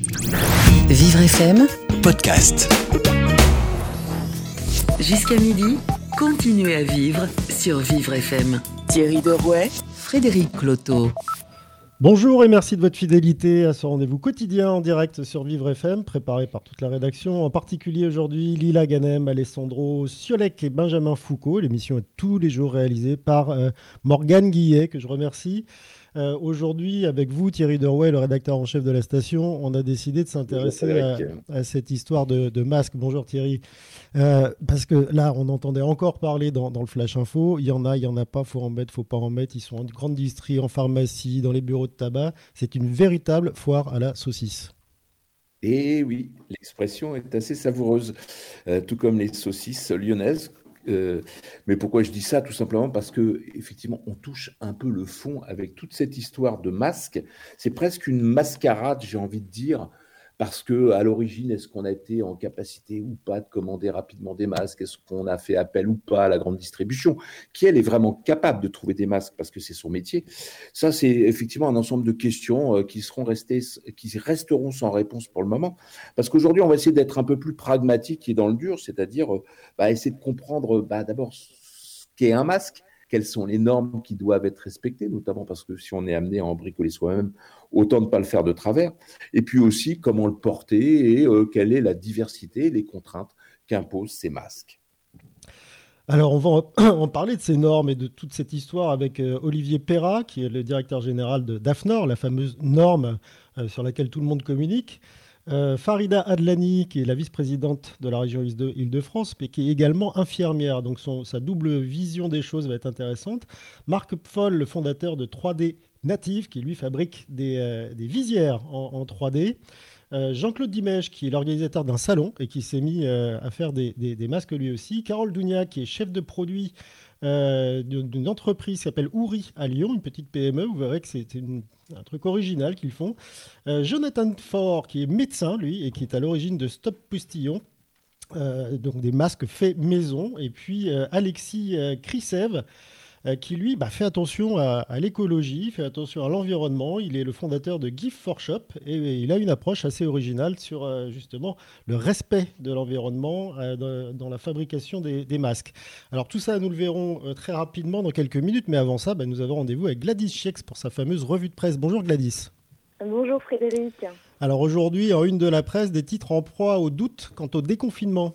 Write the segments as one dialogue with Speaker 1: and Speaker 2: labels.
Speaker 1: Vivre FM,
Speaker 2: podcast.
Speaker 1: jusqu'à midi, continuez à vivre sur Vivre FM. Thierry Derouet, Frédéric Cloteau.
Speaker 3: Bonjour et merci de votre fidélité à ce rendez-vous quotidien en direct sur Vivre FM, préparé par toute la rédaction, en particulier aujourd'hui Lila Ganem, Alessandro Siolek et Benjamin Foucault. L'émission est tous les jours réalisée par euh, Morgane Guillet, que je remercie. Euh, aujourd'hui, avec vous, Thierry Derouet, le rédacteur en chef de la station, on a décidé de s'intéresser à, à cette histoire de, de masque. Bonjour Thierry. Euh, parce que là, on entendait encore parler dans, dans le Flash Info. Il y en a, il y en a pas, faut en mettre, faut pas en mettre. Ils sont en grande distrie, en pharmacie, dans les bureaux de tabac. C'est une véritable foire à la saucisse.
Speaker 4: Et oui, l'expression est assez savoureuse, euh, tout comme les saucisses lyonnaises. Euh, mais pourquoi je dis ça? Tout simplement parce que effectivement, on touche un peu le fond avec toute cette histoire de masque. C'est presque une mascarade, j'ai envie de dire, parce que à l'origine, est-ce qu'on a été en capacité ou pas de commander rapidement des masques? Est-ce qu'on a fait appel ou pas à la grande distribution? Qui elle est vraiment capable de trouver des masques? Parce que c'est son métier. Ça, c'est effectivement un ensemble de questions euh, qui seront restées, qui resteront sans réponse pour le moment, parce qu'aujourd'hui, on va essayer d'être un peu plus pragmatique et dans le dur, c'est-à-dire euh, bah, essayer de comprendre bah, d'abord ce qu'est un masque quelles sont les normes qui doivent être respectées, notamment parce que si on est amené à en bricoler soi-même, autant ne pas le faire de travers, et puis aussi comment le porter et euh, quelle est la diversité, les contraintes qu'imposent ces masques.
Speaker 3: Alors, on va en parler de ces normes et de toute cette histoire avec euh, Olivier Perra, qui est le directeur général de DAFNOR, la fameuse norme euh, sur laquelle tout le monde communique. Euh, Farida Adlani, qui est la vice-présidente de la région Île-de-France, mais qui est également infirmière. Donc sa double vision des choses va être intéressante. Marc Pfoll, le fondateur de 3D Native, qui lui fabrique des, euh, visières en, en 3D. Euh, Jean-Claude Dimèche, qui est l'organisateur d'un salon et qui s'est mis à faire des, des- des masques lui aussi. Carole Dounia, qui est chef de produit euh, d'une entreprise qui s'appelle Ouri à Lyon, une petite PME. Vous verrez que c'est un truc original qu'ils font. Euh, Jonathan Faure, qui est médecin, lui, et qui est à l'origine de Stop Postillon. euh, donc des masques faits maison. Et puis Alexis Krisev, qui lui bah, fait attention à, à l'écologie, fait attention à l'environnement. Il est le fondateur de Gift for Shop et il a une approche assez originale sur euh, justement le respect de l'environnement euh, dans, dans la fabrication des, des masques. Alors tout ça, nous le verrons euh, très rapidement dans quelques minutes, mais avant ça, bah, nous avons rendez-vous avec Gladys Chiex pour sa fameuse revue de presse. Bonjour Gladys.
Speaker 5: Bonjour Frédéric.
Speaker 3: Alors aujourd'hui, en une de la presse, des titres en proie au doute quant au déconfinement.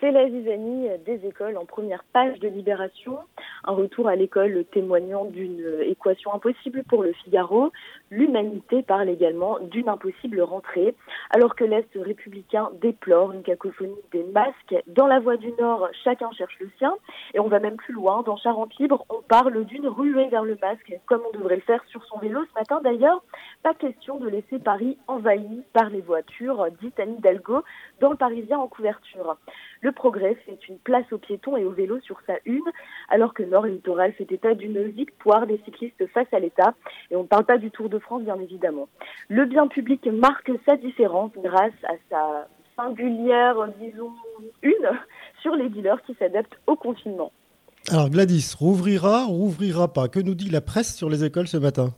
Speaker 5: C'est la zizanie des écoles en première page de Libération. Un retour à l'école témoignant d'une équation impossible pour le Figaro. L'humanité parle également d'une impossible rentrée, alors que l'Est républicain déplore une cacophonie des masques. Dans la voie du Nord, chacun cherche le sien. Et on va même plus loin. Dans Charente Libre, on parle d'une ruée vers le masque, comme on devrait le faire sur son vélo ce matin d'ailleurs. Pas question de laisser Paris envahi par les voitures, dit Anne Hidalgo, dans le Parisien en couverture. Le Progrès fait une place aux piétons et aux vélos sur sa une, alors que Nord Littoral fait état d'une victoire des cyclistes face à l'État. Et on ne parle pas du Tour de France, bien évidemment. Le bien public marque sa différence grâce à sa singulière, disons, une sur les dealers qui s'adaptent au confinement.
Speaker 3: Alors Gladys, rouvrira, rouvrira pas? Que nous dit la presse sur les écoles ce matin?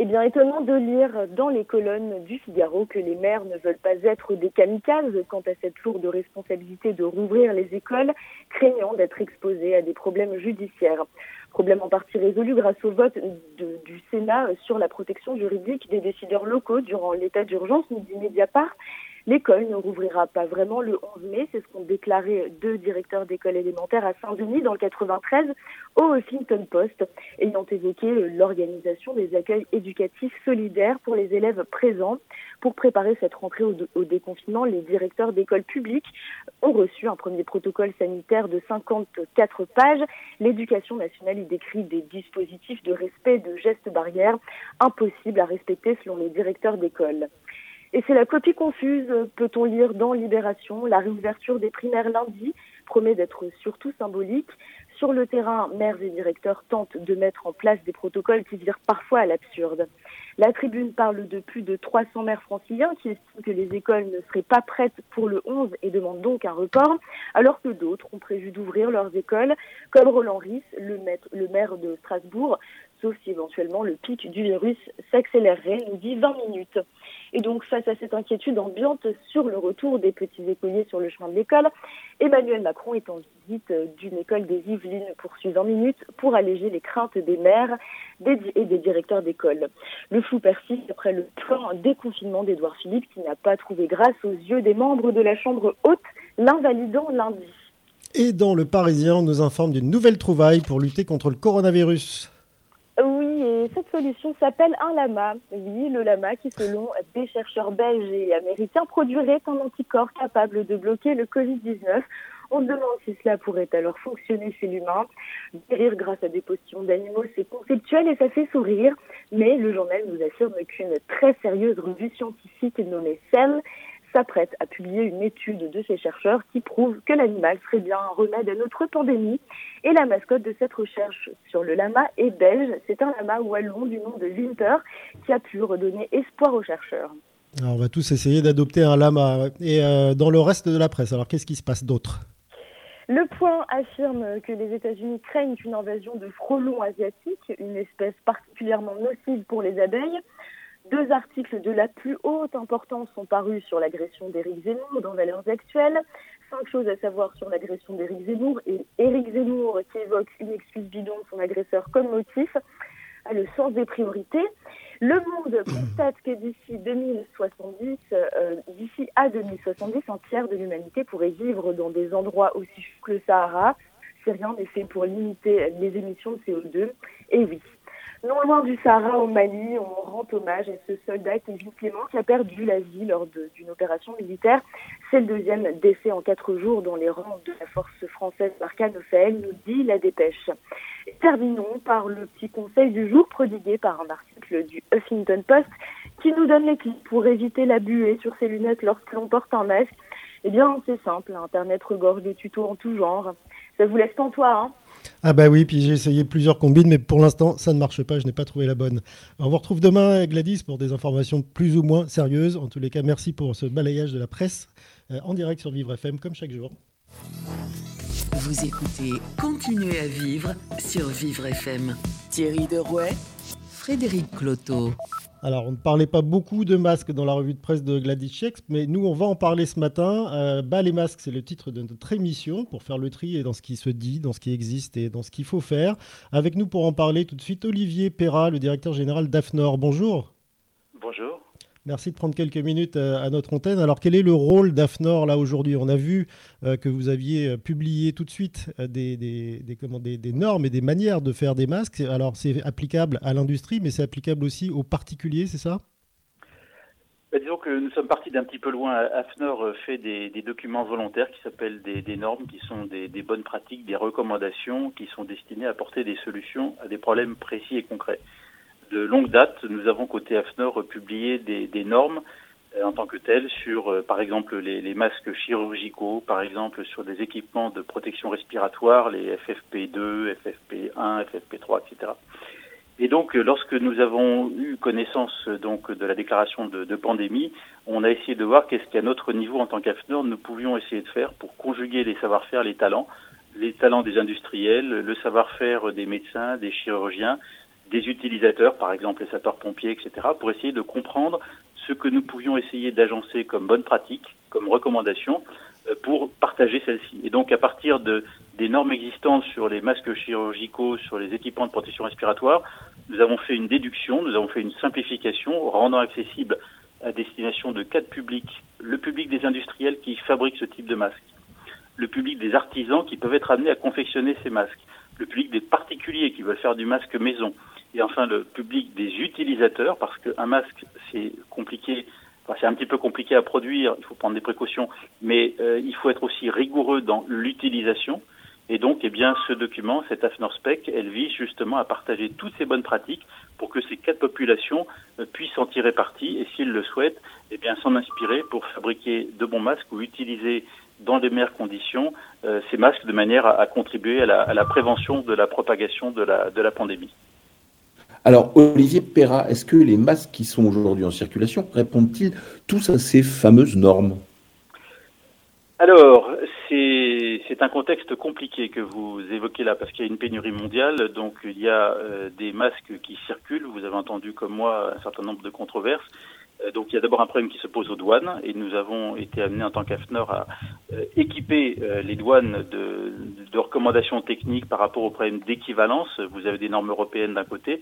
Speaker 5: Eh bien, étonnant de lire dans les colonnes du Figaro que les maires ne veulent pas être des kamikazes quant à cette lourde responsabilité de rouvrir les écoles, craignant d'être exposés à des problèmes judiciaires. Problème en partie résolu grâce au vote du Sénat sur la protection juridique des décideurs locaux durant l'état d'urgence, nous dit Mediapart. L'école ne rouvrira pas vraiment le 11 mai, c'est ce qu'ont déclaré deux directeurs d'école élémentaire à Saint-Denis dans le 93 au Huffington Post, ayant évoqué l'organisation des accueils éducatifs solidaires pour les élèves présents. Pour préparer cette rentrée au, déconfinement, les directeurs d'écoles publiques ont reçu un premier protocole sanitaire de 54 pages. L'éducation nationale y décrit des dispositifs de respect de gestes barrières impossibles à respecter selon les directeurs d'école. Et c'est la copie confuse, peut-on lire dans Libération. La réouverture des primaires lundi promet d'être surtout symbolique. Sur le terrain, maires et directeurs tentent de mettre en place des protocoles qui virent parfois à l'absurde. La tribune parle de plus de 300 maires franciliens qui estiment que les écoles ne seraient pas prêtes pour le 11 et demandent donc un report, alors que d'autres ont prévu d'ouvrir leurs écoles, comme Roland Ries, le, maire de Strasbourg, sauf si éventuellement le pic du virus s'accélérerait, nous dit 20 minutes. Et donc, face à cette inquiétude ambiante sur le retour des petits écoliers sur le chemin de l'école, Emmanuel Macron est en visite d'une école des Yvelines, poursuit 20 minutes, pour alléger les craintes des maires et des directeurs d'école. Le flou persiste après le plan déconfinement d'Édouard Philippe qui n'a pas trouvé grâce aux yeux des membres de la Chambre haute, l'invalidant lundi.
Speaker 3: Et dans le Parisien, on nous informe d'une nouvelle trouvaille pour lutter contre le coronavirus.
Speaker 5: Oui, et cette solution s'appelle un lama. Oui, le lama qui, selon des chercheurs belges et américains, produirait un anticorps capable de bloquer le Covid-19. On se demande si cela pourrait alors fonctionner chez l'humain. Guérir grâce à des potions d'animaux, c'est conceptuel et ça fait sourire. Mais le journal nous affirme qu'une très sérieuse revue scientifique nommée Cell s'apprête à publier une étude de ces chercheurs qui prouve que l'animal serait bien un remède à notre pandémie. Et la mascotte de cette recherche sur le lama est belge. C'est un lama wallon du nom de Winter qui a pu redonner espoir aux chercheurs.
Speaker 3: Alors on va tous essayer d'adopter un lama. Et euh, dans le reste de la presse, alors qu'est-ce qui se passe d'autre?
Speaker 5: Le point affirme que les États-Unis craignent une invasion de frelons asiatiques, une espèce particulièrement nocive pour les abeilles. Deux articles de la plus haute importance sont parus sur l'agression d'Éric Zemmour dans Valeurs Actuelles. Cinq choses à savoir sur l'agression d'Éric Zemmour et Éric Zemmour qui évoque une excuse bidon de son agresseur comme motif a le sens des priorités. Le Monde constate que d'ici 2070, euh, d'ici à 2070, un tiers de l'humanité pourrait vivre dans des endroits aussi chauds que le Sahara si rien n'est fait pour limiter les émissions de CO2. Et oui, non loin du Sahara au Mali, on rend hommage à ce soldat Kevin Clément qui a perdu la vie lors d'une opération militaire. C'est le deuxième décès en quatre jours dans les rangs de la force française Barkhane nous dit la dépêche. terminons par le petit conseil du jour prodigué par un article du Huffington Post qui nous donne les clés pour éviter la buée sur ses lunettes lorsque l'on porte un masque. Eh bien, c'est simple, Internet regorge des tutos en tout genre. Ça vous laisse en toi, hein?
Speaker 3: Ah bah oui, puis j'ai essayé plusieurs combines, mais pour l'instant, ça ne marche pas, je n'ai pas trouvé la bonne. On vous retrouve demain, Gladys, pour des informations plus ou moins sérieuses. En tous les cas, merci pour ce balayage de la presse euh, en direct sur Vivre FM, comme chaque jour.
Speaker 1: Vous écoutez Continuez à vivre sur Vivre FM. Thierry Derouet, Frédéric Cloteau.
Speaker 3: Alors, on ne parlait pas beaucoup de masques dans la revue de presse de Gladys Chex, mais nous, on va en parler ce matin. Euh, bas les masques, c'est le titre de notre émission pour faire le tri dans ce qui se dit, dans ce qui existe et dans ce qu'il faut faire. Avec nous pour en parler tout de suite, Olivier Perra, le directeur général d'AFNOR. Bonjour.
Speaker 2: Bonjour.
Speaker 3: Merci de prendre quelques minutes euh, à notre antenne. Alors, quel est le rôle d'AFNOR là aujourd'hui? On a vu euh, que vous aviez euh, publié tout de suite des, normes et des manières de faire des masques. Alors, c'est applicable à l'industrie, mais c'est applicable aussi aux particuliers, c'est ça?
Speaker 2: Bah, disons que nous sommes partis d'un petit peu loin. AFNOR fait des, documents volontaires qui s'appellent des, normes, qui sont des, bonnes pratiques, des recommandations qui sont destinées à apporter des solutions à des problèmes précis et concrets de longue date, nous avons côté AFNOR publié des, normes euh, en tant que telles sur, euh, par exemple, les, masques chirurgicaux, par exemple sur des équipements de protection respiratoire, les FFP2, FFP1, FFP3, etc. Et donc, euh, lorsque nous avons eu connaissance donc de la déclaration de, de pandémie, on a essayé de voir qu'est-ce qu'à notre niveau en tant qu'AFNOR nous pouvions essayer de faire pour conjuguer les savoir-faire, les talents, les talents des industriels, le savoir-faire des médecins, des chirurgiens, des utilisateurs, par exemple les sapeurs-pompiers, etc., pour essayer de comprendre ce que nous pouvions essayer d'agencer comme bonne pratique, comme recommandation, euh, pour partager celle-ci. Et donc, à partir de, des normes existantes sur les masques chirurgicaux, sur les équipements de protection respiratoire, nous avons fait une déduction, nous avons fait une simplification, rendant accessible à destination de quatre publics, le public des industriels qui fabriquent ce type de masques, le public des artisans qui peuvent être amenés à confectionner ces masques, le public des particuliers qui veulent faire du masque maison, et enfin le public des utilisateurs, parce qu'un masque, c'est compliqué, enfin, c'est un petit peu compliqué à produire, il faut prendre des précautions, mais euh, il faut être aussi rigoureux dans l'utilisation. Et donc, eh bien, ce document, cet AFNOR Spec, elle vise justement à partager toutes ces bonnes pratiques pour que ces quatre populations euh, puissent en tirer parti et, s'ils le souhaitent, eh bien, s'en inspirer pour fabriquer de bons masques ou utiliser dans les meilleures conditions euh, ces masques de manière à, contribuer à la, à la, prévention de la propagation de la, de la pandémie.
Speaker 4: Alors, Olivier Perra, est-ce que les masques qui sont aujourd'hui en circulation répondent-ils tous à ces fameuses normes?
Speaker 2: Alors, c'est un contexte compliqué que vous évoquez là, parce qu'il y a une pénurie mondiale, donc il y a euh, des masques qui circulent, vous avez entendu comme moi un certain nombre de controverses, euh, donc il y a d'abord un problème qui se pose aux douanes, et nous avons été amenés en tant qu'AFNOR à euh, équiper les douanes de, de, recommandations techniques par rapport aux problèmes d'équivalence. Vous avez des normes européennes d'un côté,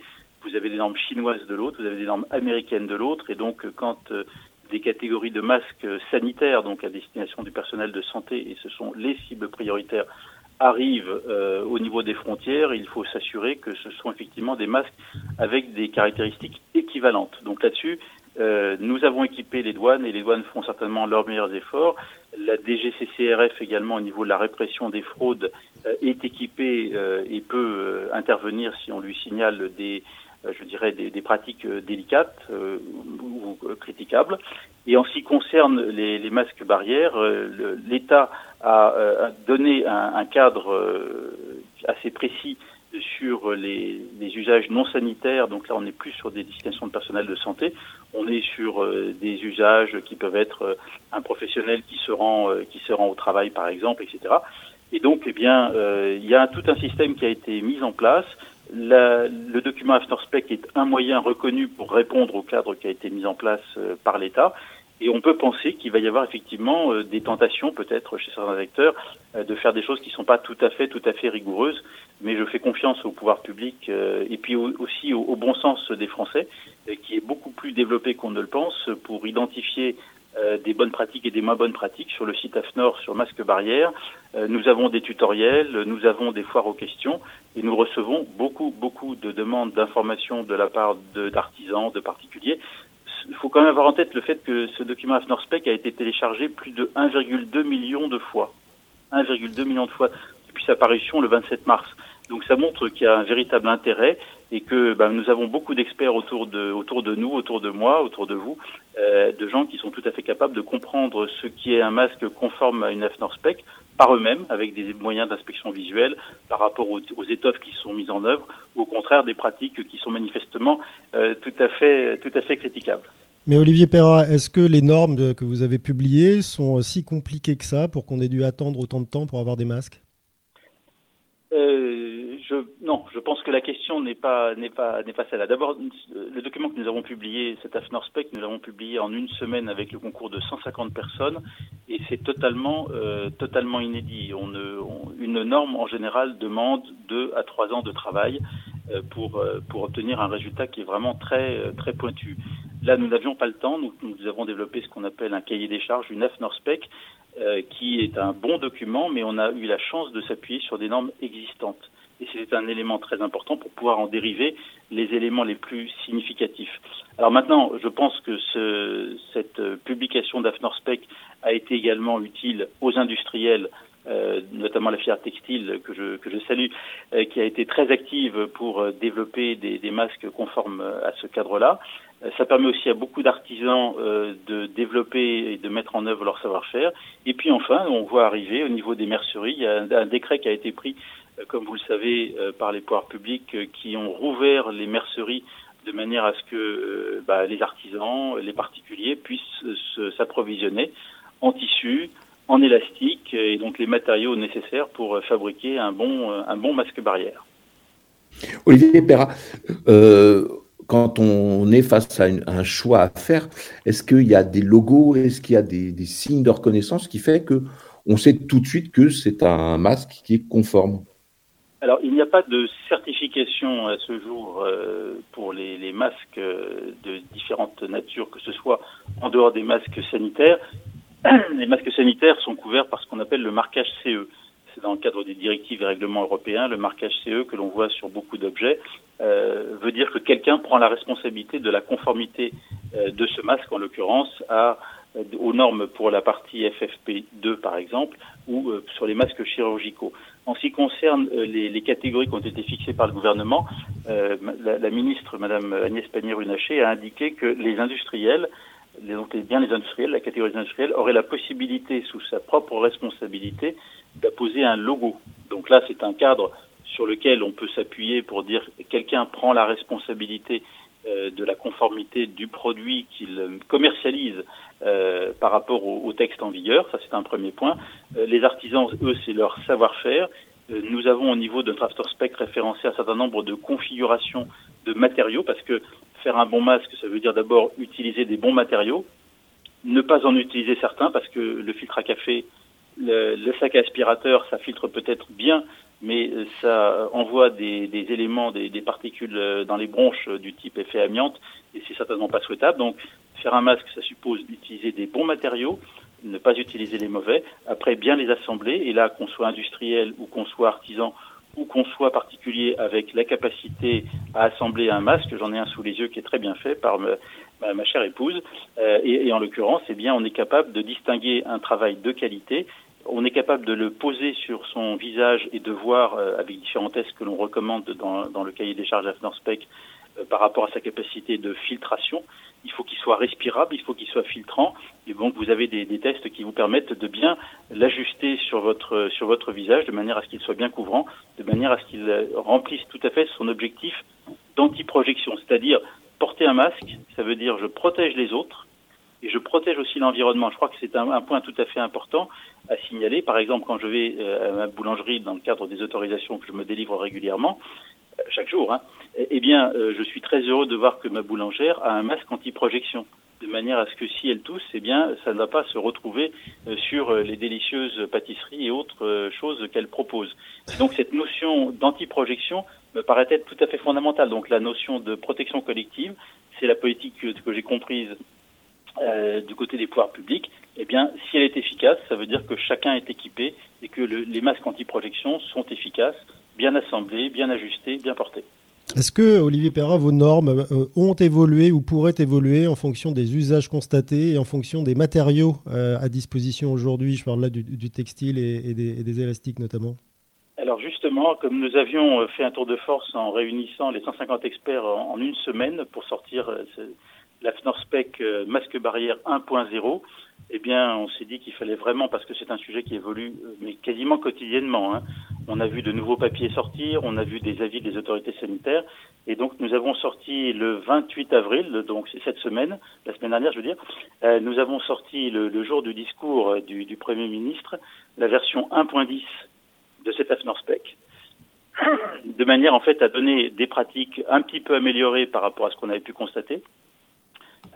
Speaker 2: vous avez des normes chinoises de l'autre, vous avez des normes américaines de l'autre, et donc quand des catégories de masques sanitaires, donc à destination du personnel de santé, et ce sont les cibles prioritaires, arrivent euh, au niveau des frontières, il faut s'assurer que ce sont effectivement des masques avec des caractéristiques équivalentes. Donc là-dessus, euh, nous avons équipé les douanes et les douanes font certainement leurs meilleurs efforts. La DGCCRF également au niveau de la répression des fraudes euh, est équipée et peut intervenir si on lui signale des euh, je dirais, des, pratiques euh, délicates euh, ou, critiquables. Et en ce qui concerne les, masques barrières, l'État a, donné un, cadre assez précis sur les, les, usages non sanitaires. Donc là, on n'est plus sur des destinations de personnel de santé. On est sur des usages qui peuvent être un professionnel qui se rend, qui se rend au travail, par exemple, etc. Et donc, eh bien, il y a tout un système qui a été mis en place le document AfterSpec est un moyen reconnu pour répondre au cadre qui a été mis en place euh, par l'État. Et on peut penser qu'il va y avoir effectivement euh, des tentations, peut-être chez certains acteurs, euh, de faire des choses qui ne sont pas tout à fait, tout à fait rigoureuses. Mais je fais confiance au pouvoir public et puis aussi au, au, bon sens des Français, qui est beaucoup plus développé qu'on ne le pense pour identifier euh, des bonnes pratiques et des moins bonnes pratiques sur le site AFNOR sur masque barrière. Euh, nous avons des tutoriels, nous avons des foires aux questions et nous recevons beaucoup, beaucoup de demandes d'informations de la part d'artisans, de, particuliers. Il faut quand même avoir en tête le fait que ce document AFNOR Spec a été téléchargé plus de 1,2 million de fois. 1,2 million de fois depuis sa parution le 27 mars. Donc ça montre qu'il y a un véritable intérêt et que ben, nous avons beaucoup d'experts autour de, autour de nous, autour de moi, autour de vous, euh, de gens qui sont tout à fait capables de comprendre ce qui est un masque conforme à une AFNOR spec par eux-mêmes, avec des moyens d'inspection visuelle par rapport aux, étoffes qui sont mises en œuvre, ou au contraire des pratiques qui sont manifestement euh, tout, à fait, tout à fait critiquables.
Speaker 3: Mais Olivier Perra, est-ce que les normes que vous avez publiées sont si compliquées que ça pour qu'on ait dû attendre autant de temps pour avoir des masques?
Speaker 2: Euh, je, non, je pense que la question n'est pas n'est pas n'est pas celle-là. D'abord, le document que nous avons publié, cet AFNOR Spec, nous l'avons publié en une semaine avec le concours de 150 personnes, et c'est totalement euh, totalement inédit. On, une norme en général demande deux à trois ans de travail pour euh, pour obtenir un résultat qui est vraiment très très pointu. Là, nous n'avions pas le temps. Nous, avons développé ce qu'on appelle un cahier des charges, une AFNOR Spec, euh, qui est un bon document, mais on a eu la chance de s'appuyer sur des normes existantes. Et c'est un élément très important pour pouvoir en dériver les éléments les plus significatifs. Alors maintenant, je pense que ce, cette publication d'AFNORSPEC a été également utile aux industriels euh, notamment la filière textile que je, que je salue, euh, qui a été très active pour euh, développer des, des, masques conformes à ce cadre-là. Ça permet aussi à beaucoup d'artisans de développer et de mettre en œuvre leur savoir-faire. Et puis enfin, on voit arriver au niveau des merceries, il y a un, décret qui a été pris, comme vous le savez, par les pouvoirs publics, qui ont rouvert les merceries de manière à ce que bah, les artisans, les particuliers puissent s'approvisionner en tissu, en élastique et donc les matériaux nécessaires pour fabriquer un bon, un bon masque barrière.
Speaker 4: Olivier Perra, euh, quand on est face à, un choix à faire, est-ce qu'il y a des logos, est-ce qu'il y a des, signes de reconnaissance qui fait que on sait tout de suite que c'est un masque qui est conforme?
Speaker 2: Alors, il n'y a pas de certification à ce jour euh, pour les, les, masques de différentes natures, que ce soit en dehors des masques sanitaires. Les masques sanitaires sont couverts par ce qu'on appelle le marquage CE. C'est dans le cadre des directives et règlements européens. Le marquage CE que l'on voit sur beaucoup d'objets euh, veut dire que quelqu'un prend la responsabilité de la conformité euh, de ce masque, en l'occurrence, euh, aux normes pour la partie FFP2 par exemple, ou sur les masques chirurgicaux. En ce qui concerne les, catégories qui ont été fixées par le gouvernement, la, la, ministre, Madame Agnès Pannier-Runacher, a indiqué que les industriels donc bien les industriels, la catégorie des industriels, aurait la possibilité, sous sa propre responsabilité, d'apposer un logo. Donc là, c'est un cadre sur lequel on peut s'appuyer pour dire quelqu'un prend la responsabilité de la conformité du produit qu'ils commercialisent par rapport au, texte en vigueur. Ça, c'est un premier point. les artisans, eux, c'est leur savoir-faire. nous avons au niveau de notre After Spec référencé un certain nombre de configurations de matériaux parce que faire un bon masque, ça veut dire d'abord utiliser des bons matériaux, ne pas en utiliser certains parce que le filtre à café, le, sac aspirateur, ça filtre peut-être bien, mais ça envoie des, éléments, des, particules dans les bronches du type effet amiante et c'est certainement pas souhaitable. Donc faire un masque, ça suppose d'utiliser des bons matériaux, ne pas utiliser les mauvais, après bien les assembler et là qu'on soit industriel ou qu'on soit artisan ou qu'on soit particulier avec la capacité à assembler un masque, j'en ai un sous les yeux qui est très bien fait par ma, chère épouse, euh, et, en l'occurrence, eh bien, on est capable de distinguer un travail de qualité. On est capable de le poser sur son visage et de voir euh, avec différents tests que l'on recommande dans, dans, le cahier des charges AFNOR-SPEC euh, par rapport à sa capacité de filtration. Il faut qu'il soit respirable, il faut qu'il soit filtrant. Et donc vous avez des, tests qui vous permettent de bien l'ajuster sur votre visage de manière à ce qu'il soit bien couvrant, de manière à ce qu'il remplisse tout à fait son objectif d'antiprojection, c'est-à-dire porter un masque, ça veut dire je protège les autres et je protège aussi l'environnement. Je crois que c'est un, point tout à fait important à signaler. Par exemple, quand je vais euh, à ma boulangerie dans le cadre des autorisations que je me délivre régulièrement, chaque jour, hein, eh bien, euh, je suis très heureux de voir que ma boulangère a un masque anti-projection, de manière à ce que si elle tousse, eh bien, ça ne va pas se retrouver euh, sur euh, les délicieuses pâtisseries et autres choses qu'elle propose. Donc, cette notion d'anti-projection me paraît être tout à fait fondamentale. Donc, la notion de protection collective, c'est la politique que, j'ai comprise du côté des pouvoirs publics, eh bien, si elle est efficace, ça veut dire que chacun est équipé et que le, les masques anti-projection sont efficaces bien assemblés, bien ajustés, bien portés.
Speaker 3: Est-ce que, Olivier Perrin, vos normes euh, ont évolué ou pourraient évoluer en fonction des usages constatés et en fonction des matériaux euh, à disposition aujourd'hui? Je parle là du, textile et, des, élastiques notamment.
Speaker 2: Alors justement, comme nous avions euh, fait un tour de force en réunissant les 150 experts en, une semaine pour sortir la FNORSPEC masque barrière 1.0, eh bien, on s'est dit qu'il fallait vraiment, parce que c'est un sujet qui évolue, mais quasiment quotidiennement. Hein. On a vu de nouveaux papiers sortir, on a vu des avis des autorités sanitaires, et donc nous avons sorti le 28 avril, donc c'est cette semaine, la semaine dernière, je veux dire, euh, nous avons sorti le, jour du discours du, du, Premier ministre la version 1.10 de cet AFNORSPEC, de manière en fait à donner des pratiques un petit peu améliorées par rapport à ce qu'on avait pu constater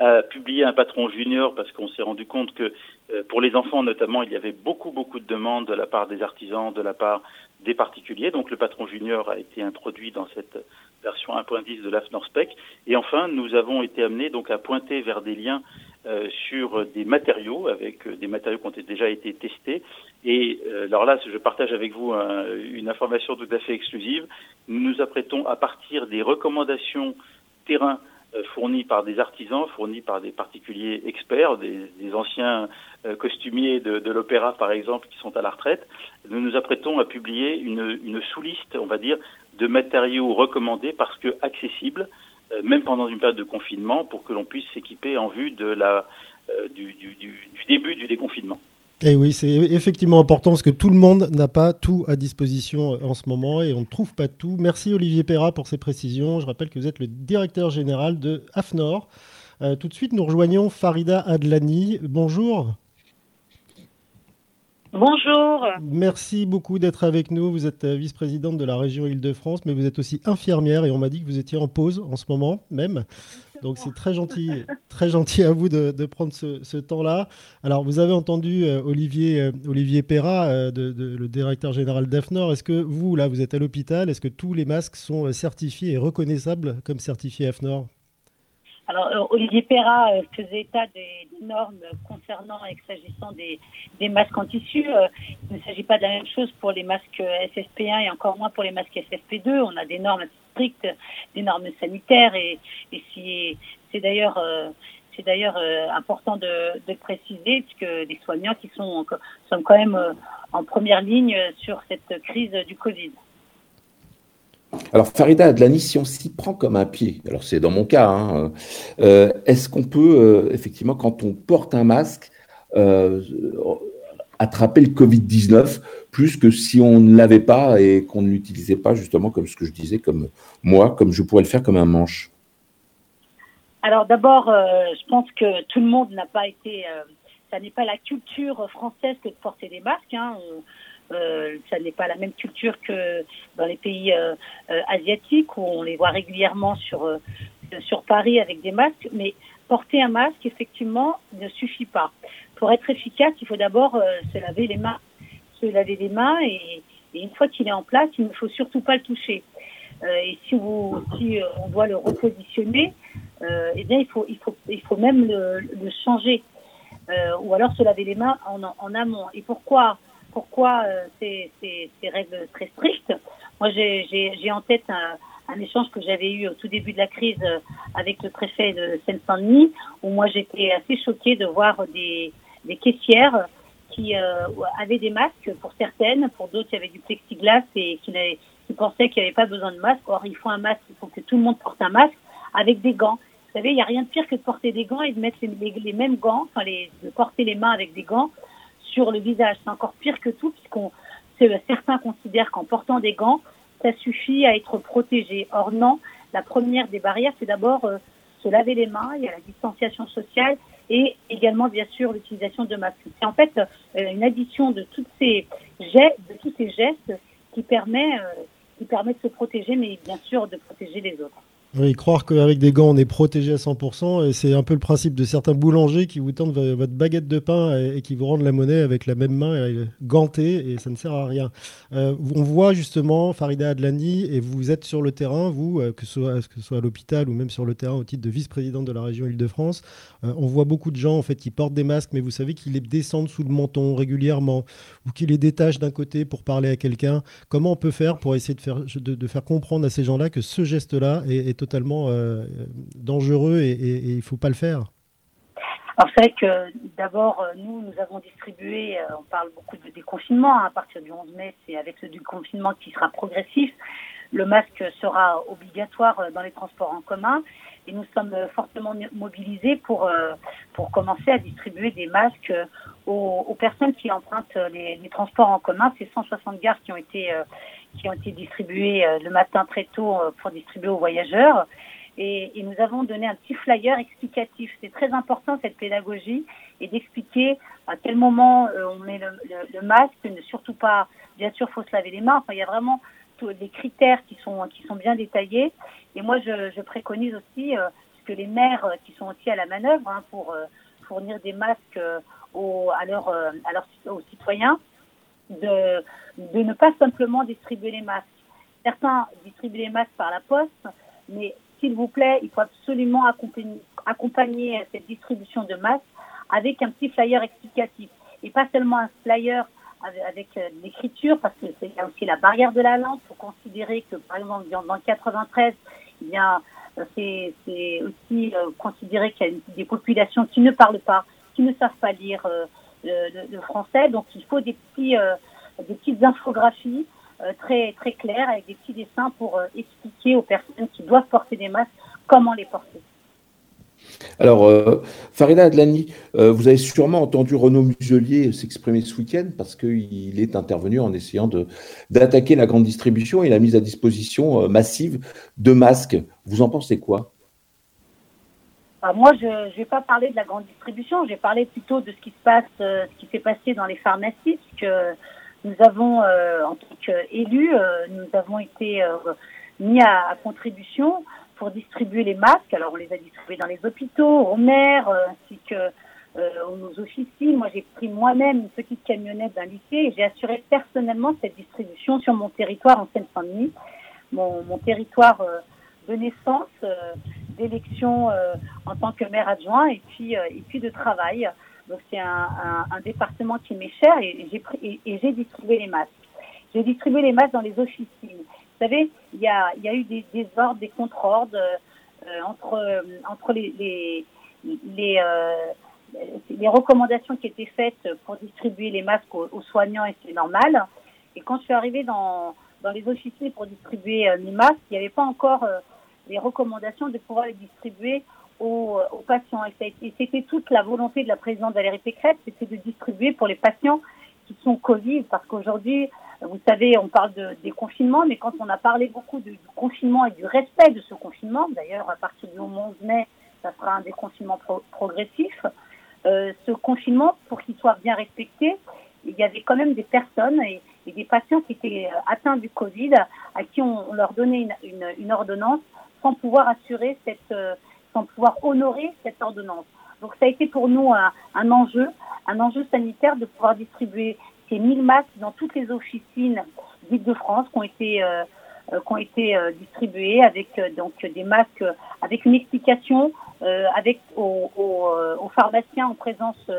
Speaker 2: a publié un patron junior parce qu'on s'est rendu compte que euh, pour les enfants notamment, il y avait beaucoup beaucoup de demandes de la part des artisans, de la part des particuliers. Donc le patron junior a été introduit dans cette version 1.10 de l'AFNORSPEC. Et enfin, nous avons été amenés donc à pointer vers des liens euh, sur des matériaux, avec euh, des matériaux qui ont déjà été testés. Et alors là, je partage avec vous une information tout à fait exclusive. Nous nous apprêtons à partir des recommandations terrain euh, fournis par des artisans, fournis par des particuliers experts, des, anciens euh, costumiers de, l'opéra par exemple qui sont à la retraite. Nous nous apprêtons à publier une, une sous-liste, on va dire, de matériaux recommandés parce que accessibles, euh, même pendant une période de confinement, pour que l'on puisse s'équiper en vue de la, du, du, du début du déconfinement.
Speaker 3: Et eh oui, c'est effectivement important parce que tout le monde n'a pas tout à disposition euh, en ce moment et on ne trouve pas tout. Merci Olivier Perra pour ces précisions. Je rappelle que vous êtes le directeur général de AFNOR. Euh, tout de suite, nous rejoignons Farida Adlani. Bonjour.
Speaker 6: Bonjour.
Speaker 3: Merci beaucoup d'être avec nous. Vous êtes euh, vice-présidente de la région Île-de-France, mais vous êtes aussi infirmière et on m'a dit que vous étiez en pause en ce moment même. Donc c'est très gentil, très gentil à vous de, prendre ce, temps-là. Alors vous avez entendu euh, Olivier, euh, Olivier Perra, le directeur général d'AFNOR. Est-ce que vous, là, vous êtes à l'hôpital? Est-ce que tous les masques sont certifiés et reconnaissables comme certifiés AFNOR?
Speaker 6: Alors, Olivier Perra faisait état des, normes concernant et s'agissant des, masques en tissu. il ne s'agit pas de la même chose pour les masques SFP1 et encore moins pour les masques SFP2. On a des normes strictes, des normes sanitaires et, c'est d'ailleurs euh, c'est d'ailleurs euh, important de, préciser que les soignants qui sont, sont quand même euh, en première ligne sur cette crise du Covid.
Speaker 4: Alors Farida Adlani, si on s'y prend comme un pied, alors c'est dans mon cas, hein, est-ce qu'on peut effectivement quand on porte un masque attraper le Covid-19 plus que si on ne l'avait pas et qu'on ne l'utilisait pas justement comme ce que je disais, comme moi, comme je pourrais le faire comme un manche?
Speaker 6: Alors d'abord, je pense que tout le monde n'a pas été ça n'est pas la culture française que de porter des masques. Hein. Euh, ça n'est pas la même culture que dans les pays euh, euh, asiatiques où on les voit régulièrement sur sur Paris avec des masques. Mais porter un masque, effectivement, ne suffit pas. Pour être efficace, il faut d'abord se laver les mains, se laver les mains et, et une fois qu'il est en place, il ne faut surtout pas le toucher. et si, vous, si on doit le repositionner, eh bien il faut, il faut, il faut même le, le changer. Euh, ou alors se laver les mains en, en amont. Et pourquoi, pourquoi euh, ces, ces, ces, règles très strictes Moi, j'ai en tête un, un échange que j'avais eu au tout début de la crise euh, avec le préfet de Seine-Saint-Denis, où moi j'étais assez choquée de voir des, des caissières qui euh, avaient des masques pour certaines, pour d'autres il y avait du plexiglas et qui, qui pensaient qu'il n'y avait pas besoin de masque. Or, il faut un masque, il faut que tout le monde porte un masque avec des gants. Vous savez, il n'y a rien de pire que de porter des gants et de mettre les, les, mêmes gants, enfin les, de porter les mains avec des gants sur le visage. C'est encore pire que tout, puisqu'on certains considèrent qu'en portant des gants, ça suffit à être protégé. Or non, la première des barrières, c'est d'abord euh, se laver les mains, il y a la distanciation sociale et également bien sûr l'utilisation de masques. C'est en fait euh, une addition de toutes ces gestes, de tous ces gestes qui permet, euh, qui permet de se protéger, mais bien sûr de protéger les autres.
Speaker 3: Oui, croire qu'avec des gants, on est protégé à 100%, et c'est un peu le principe de certains boulangers qui vous tendent votre baguette de pain et, qui vous rendent la monnaie avec la même main gantée, et ça ne sert à rien. Euh, on voit justement Farida Adlani, et vous êtes sur le terrain, vous, euh, que ce soit, à l'hôpital ou même sur le terrain au titre de vice-présidente de la région Île-de-France. Euh, on voit beaucoup de gens en fait qui portent des masques, mais vous savez qu'ils les descendent sous le menton régulièrement, ou qu'ils les détachent d'un côté pour parler à quelqu'un. Comment on peut faire pour essayer de faire, comprendre à ces gens-là que ce geste-là est, est totalement euh, dangereux et, il ne faut pas le faire
Speaker 6: alors c'est vrai que d'abord, euh, nous, nous avons distribué, euh, on parle beaucoup de déconfinement, hein, à partir du 11 mai, c'est avec ce déconfinement qui sera progressif. Le masque sera obligatoire dans les transports en commun et nous sommes fortement mobilisés pour, pour commencer à distribuer des masques aux, personnes qui empruntent les, transports en commun. C'est 160 gares qui ont été qui ont été distribués euh, le matin très tôt euh, pour distribuer aux voyageurs. Et, et, nous avons donné un petit flyer explicatif. C'est très important cette pédagogie et d'expliquer à quel moment euh, on met le, le, masque, ne surtout pas, bien sûr, faut se laver les mains. Enfin, il y a vraiment tous des critères qui sont qui sont bien détaillés. Et moi, je, je préconise aussi euh, que les maires qui sont aussi à la manœuvre hein, pour fournir des masques aux, à, leur, à leurs aux citoyens de, de ne pas simplement distribuer les masques. Certains distribuent les masques par la poste, mais s'il vous plaît, il faut absolument accompagner, cette distribution de masques avec un petit flyer explicatif. Et pas seulement un flyer avec, euh, l'écriture, parce que c'est aussi la barrière de la langue. Il faut considérer que, par exemple, dans 93, eh bien, euh, c'est aussi euh, considérer qu'il y a des populations qui ne parlent pas, qui ne savent pas lire le, français. Donc il faut des petits, euh, des petites infographies euh, très claires avec des petits dessins pour euh, expliquer aux personnes qui doivent porter des masques comment les porter.
Speaker 4: Alors, Farida Adlani, vous avez sûrement entendu Renaud Muselier s'exprimer ce week-end parce qu'il est intervenu en essayant d'attaquer la grande distribution et la mise à disposition massive de masques. Vous en pensez quoi?
Speaker 6: Moi, je ne vais pas parler de la grande distribution, je vais parler plutôt de ce qui se passe, euh, ce qui s'est passé dans les pharmacies, que nous avons, euh, en tant qu'élus, euh, nous avons été mis à, à, contribution pour distribuer les masques. Alors, on les a distribués dans les hôpitaux, aux maires, ainsi que aux officines. Moi, j'ai pris moi-même une petite camionnette d'un lycée et j'ai assuré personnellement cette distribution sur mon territoire en Seine-Saint-Denis, mon, mon territoire de naissance d'élection euh, en tant que maire adjoint et puis, euh, et puis de travail. Donc c'est un, un, département qui m'est cher et j'ai et, distribué les masques. J'ai distribué les masques dans les officines. Vous savez, il y a, y a eu des, des ordres, des contre-ordres euh, entre, entre les, les, les, les, recommandations qui étaient faites pour distribuer les masques aux, soignants et c'est normal. Et quand je suis arrivée dans, dans les officines pour distribuer les masques, il n'y avait pas encore les recommandations de pouvoir les distribuer aux, aux patients. Et c'était toute la volonté de la présidente Valérie Pécresse, c'était de distribuer pour les patients qui sont Covid, parce qu'aujourd'hui, vous savez, on parle de, des confinements, mais quand on a parlé beaucoup du confinement et du respect de ce confinement, d'ailleurs, à partir du 11 mai, ça sera un déconfinement progressif. ce confinement, pour qu'il soit bien respecté, il y avait quand même des personnes et, des patients qui étaient atteints du Covid, à qui on, leur donnait une, ordonnance sans pouvoir assurer cette, sans pouvoir honorer cette ordonnance. Donc ça a été pour nous un, un enjeu, un enjeu sanitaire de pouvoir distribuer ces 1000 masques dans toutes les officines dites de France qui ont été euh, euh, qui ont été euh, distribués avec donc des masques avec une explication avec aux, aux, pharmaciens en présence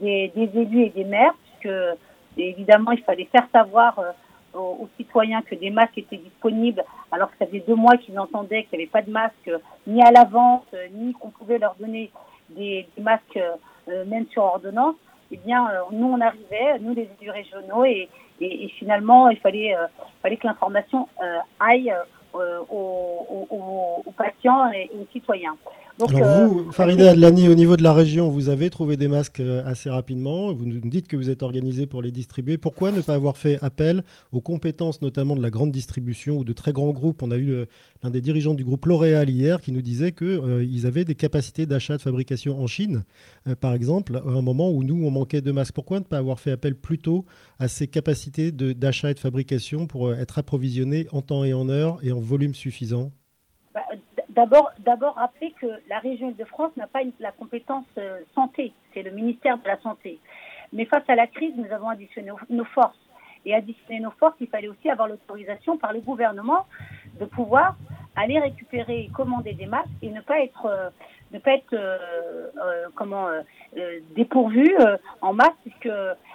Speaker 6: des, des, élus et des maires puisque évidemment il fallait faire savoir aux, citoyens que des masques étaient disponibles alors que ça faisait deux mois qu'ils entendaient qu'il n'y avait pas de masques ni à la vente ni qu'on pouvait leur donner des, masques même sur ordonnance eh bien, euh, nous, on arrivait, nous, les élus régionaux, et, finalement, il fallait, euh, fallait que l'information euh, aille aux, aux, aux, patients et aux citoyens.
Speaker 3: Alors euh, vous, Farida Adlani, au niveau de la région, vous avez trouvé des masques euh, assez rapidement. Vous nous dites que vous êtes organisé pour les distribuer. Pourquoi ne pas avoir fait appel aux compétences, notamment de la grande distribution ou de très grands groupes? On a eu euh, l'un des dirigeants du groupe L'Oréal hier qui nous disait qu'ils avaient des capacités d'achat de fabrication en Chine, par exemple, à un moment où nous, on manquait de masques. Pourquoi ne pas avoir fait appel plus tôt à ces capacités d'achat et de fabrication pour être approvisionné en temps et en heure et en volume suffisant
Speaker 6: bah, D'abord, d'abord rappeler que la région de france n'a pas la compétence euh, santé, c'est le ministère de la Santé. Mais face à la crise, nous avons additionné nos forces. Et additionner nos forces, il fallait aussi avoir l'autorisation par le gouvernement de pouvoir aller récupérer et commander des masques et ne pas être, euh, ne pas être euh, comment, dépourvu en masse, puisque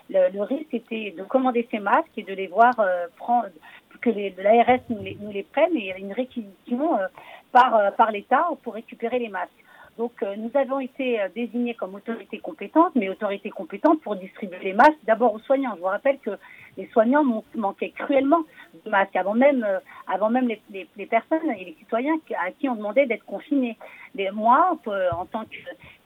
Speaker 6: le, risque était de commander ces masques et de les voir prendre, que l'ARS nous les, nous les prenne et une réquisition par, euh, par l'État pour récupérer les masques. Donc euh, nous avons été euh, désignés comme autorité compétente, mais autorité compétente pour distribuer les masques d'abord aux soignants. Je vous rappelle que les soignants manquaient cruellement de masques avant même, avant même les, les, les, personnes et les citoyens à qui on demandait d'être confinés. Mais moi, en tant que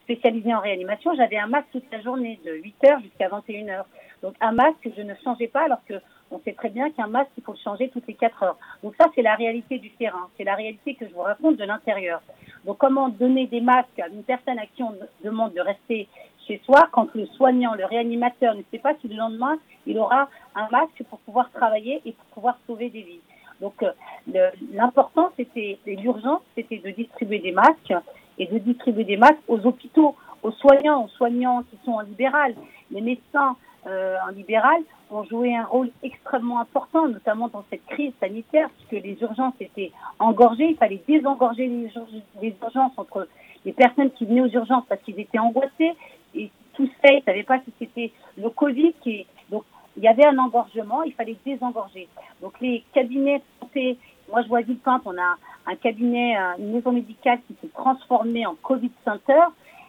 Speaker 6: spécialisée en réanimation, j'avais un masque toute la journée, de 8h jusqu'à 21h. Donc un masque, je ne changeais pas alors que on sait très bien qu'un masque, il faut le changer toutes les 4 heures. Donc ça, c'est la réalité du terrain. C'est la réalité que je vous raconte de l'intérieur. Donc comment donner des masques à une personne à qui on demande de rester chez soi quand le soignant, le réanimateur ne sait pas si le lendemain, il aura un masque pour pouvoir travailler et pour pouvoir sauver des vies. Donc euh, l'important, c'était, l'urgence, c'était de distribuer des masques et de distribuer des masques aux hôpitaux, aux soignants, aux soignants qui sont en libéral, les médecins en libéral, ont joué un rôle extrêmement important, notamment dans cette crise sanitaire, puisque les urgences étaient engorgées. Il fallait désengorger les, urgences entre les personnes qui venaient aux urgences parce qu'ils étaient angoissés. Et tout ça, ils ne savaient pas si c'était le Covid. Qui... Donc, il y avait un engorgement, il fallait désengorger. Donc, les cabinets de santé, moi, je vois Villepinte, on a un cabinet, une maison médicale qui s'est transformée en Covid Center.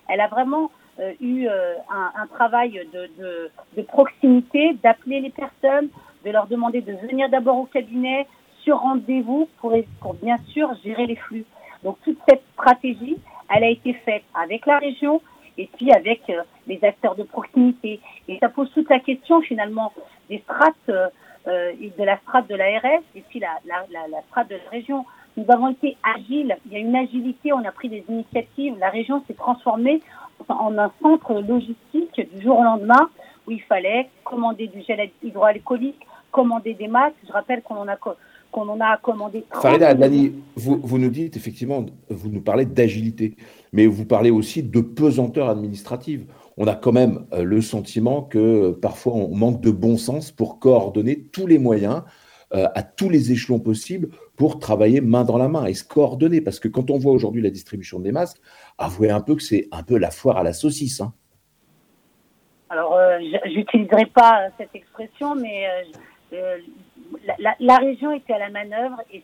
Speaker 6: Elle a vraiment euh, eu euh, un, un, travail de, de, de proximité, d'appeler les personnes, de leur demander de venir d'abord au cabinet sur rendez-vous pour, pour bien sûr gérer les flux. Donc toute cette stratégie, elle a été faite avec la région et puis avec euh, les acteurs de proximité. Et ça pose toute la question finalement des strates, euh, de la strate de l'ARS et puis la, la, la, la strate de la région. Nous avons été agiles, il y a une agilité, on a pris des initiatives, la région s'est transformée en un centre logistique du jour au lendemain où il fallait commander du gel hydroalcoolique, commander des masques. Je rappelle qu'on en a qu'on en a commandé.
Speaker 4: Farida vous, nous dites effectivement, vous nous parlez d'agilité, mais vous parlez aussi de pesanteur administrative. On a quand même euh, le sentiment que parfois on manque de bon sens pour coordonner tous les moyens euh, à tous les échelons possibles pour travailler main dans la main et se coordonner. Parce que quand on voit aujourd'hui la distribution des masques, avouez un peu que c'est un peu la foire à la saucisse. Hein.
Speaker 6: Alors, euh, j'utiliserai pas cette expression, mais euh, euh, la, région était à la manœuvre et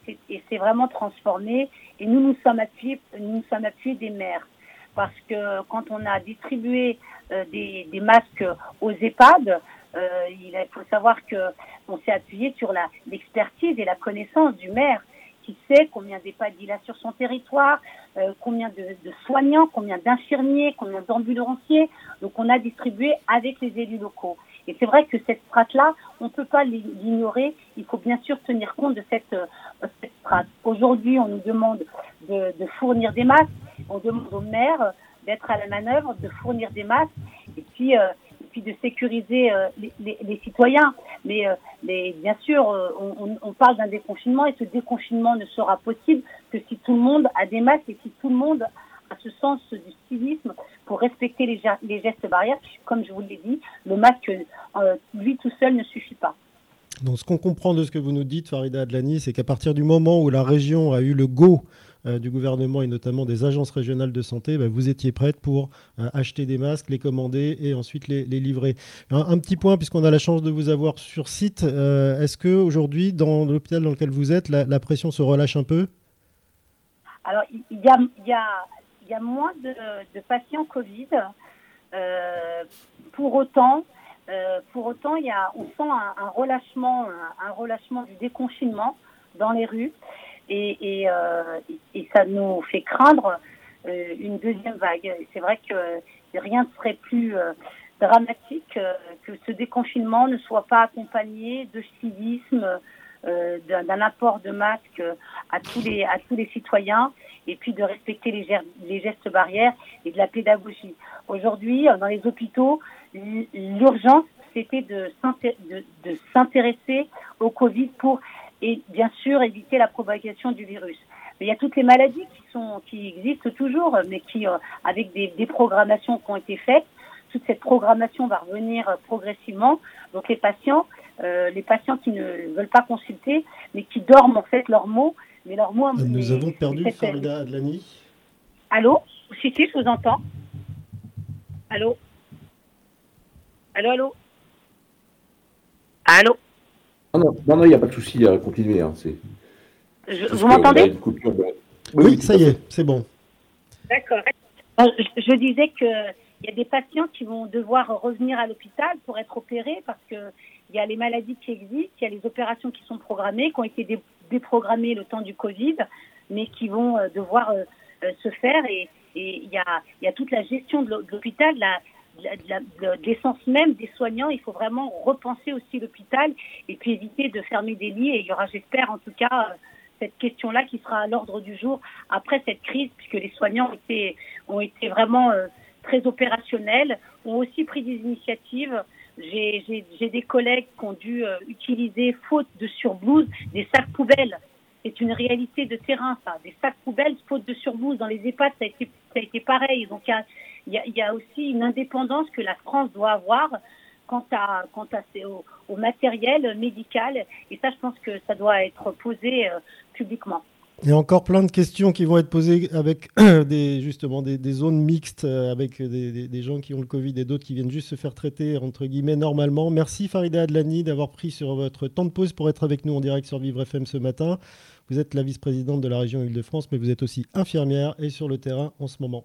Speaker 6: c'est vraiment transformé. Et nous nous sommes appuyés, nous, nous sommes appuyés des maires. Parce que quand on a distribué des, des, masques aux EHPAD, il faut savoir que on s'est appuyé sur l'expertise et la connaissance du maire qui sait combien d'EHPAD il a sur son territoire, euh, combien de, de, soignants, combien d'infirmiers, combien d'ambulanciers. Donc on a distribué avec les élus locaux. Et c'est vrai que cette strate-là, on ne peut pas l'ignorer. Il faut bien sûr tenir compte de cette, euh, cette strate. Aujourd'hui, on nous demande de, de, fournir des masques. On demande aux maires d'être à la manœuvre, de fournir des masques. Et puis, euh, puis de sécuriser euh, les, citoyens. Mais, euh, bien sûr, euh, on, on, parle d'un déconfinement et ce déconfinement ne sera possible que si tout le monde a des masques et si tout le monde a ce sens du civisme pour respecter les, les gestes barrières. Comme je vous l'ai dit, le masque, lui tout seul, ne suffit pas.
Speaker 3: Donc, ce qu'on comprend de ce que vous nous dites, Farida Adlani, c'est qu'à partir du moment où la région a eu le go euh, du gouvernement et notamment des agences régionales de santé, bah, vous étiez prête pour euh, acheter des masques, les commander et ensuite les, livrer. Un, petit point, puisqu'on a la chance de vous avoir sur site, euh, est-ce qu'aujourd'hui, dans l'hôpital dans lequel vous êtes, la, pression se relâche un peu?
Speaker 6: Alors, il y a, moins de, patients Covid. pour autant, pour autant, y a, on sent un, relâchement, un, relâchement du déconfinement dans les rues euh, et ça nous fait craindre euh, une deuxième vague. C'est vrai que rien ne serait plus euh, dramatique que ce déconfinement ne soit pas accompagné de civisme, d'un apport de masques à tous les citoyens et puis de respecter les, gestes barrières et de la pédagogie. Aujourd'hui, dans les hôpitaux, l'urgence c'était de s'intéresser au Covid pour et bien sûr éviter la propagation du virus. Mais il y a toutes les maladies qui sont qui existent toujours, mais qui euh, avec des, des programmations qui ont été faites, toute cette programmation va revenir progressivement. Donc les patients, euh, les patients qui ne veulent pas consulter, mais qui dorment en fait leurs mots, mais leurs mots.
Speaker 3: Nous
Speaker 6: mais,
Speaker 3: avons perdu Farida Adlani.
Speaker 6: Allô, si si, je vous entends. Allô? Allô, allô? Allô?
Speaker 4: Non, non, il n'y a pas de souci à continuer. Hein,
Speaker 6: je, vous m'entendez
Speaker 4: de...
Speaker 3: oui, oui, ça y est, c'est bon.
Speaker 6: D'accord. Je, je, disais qu'il y a des patients qui vont devoir revenir à l'hôpital pour être opérés parce qu'il y a les maladies qui existent, il y a les opérations qui sont programmées, qui ont été dé déprogrammées le temps du Covid, mais qui vont euh, devoir euh, se faire. Et, et il, y a, il y a toute la gestion de l'hôpital, la, l'essence même des soignants. Il faut vraiment repenser aussi l'hôpital et puis éviter de fermer des lits. Et il y aura, j'espère, en tout cas, cette question-là qui sera à l'ordre du jour après cette crise, puisque les soignants ont été, ont été vraiment euh, très opérationnels, ont aussi pris des initiatives. J'ai des collègues qui ont dû euh, utiliser, faute de surblouse, des sacs poubelles. C'est une réalité de terrain, ça. Des sacs poubelles, faute de surblouse. Dans les EHPAD, ça a été, ça a été pareil. Donc, il y il y, a, aussi une indépendance que la France doit avoir quant à, quant à au, au, matériel médical. Et ça, je pense que ça doit être posé euh, publiquement.
Speaker 3: Il y a encore plein de questions qui vont être posées avec des, justement des, zones mixtes, euh, avec des, des, des, gens qui ont le Covid et d'autres qui viennent juste se faire traiter, entre guillemets, normalement. Merci Farida Adlani d'avoir pris sur votre temps de pause pour être avec nous en direct sur Vivre FM ce matin. Vous êtes la vice-présidente de la région Île-de-France, mais vous êtes aussi infirmière et sur le terrain en ce moment.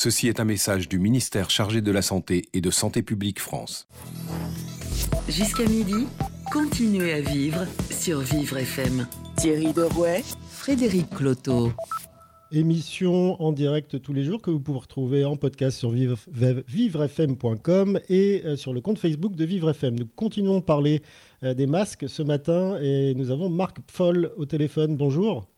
Speaker 7: Ceci est un message du ministère chargé de la Santé et de Santé publique France.
Speaker 1: Jusqu'à midi, continuez à vivre sur Vivre FM. Thierry Derouet, Frédéric Cloteau.
Speaker 3: Émission en direct tous les jours que vous pouvez retrouver en podcast sur vivrefm.com et euh, sur le compte Facebook de Vivre FM. Nous continuons de parler euh, des masques ce matin et nous avons Marc Foll au téléphone. Bonjour.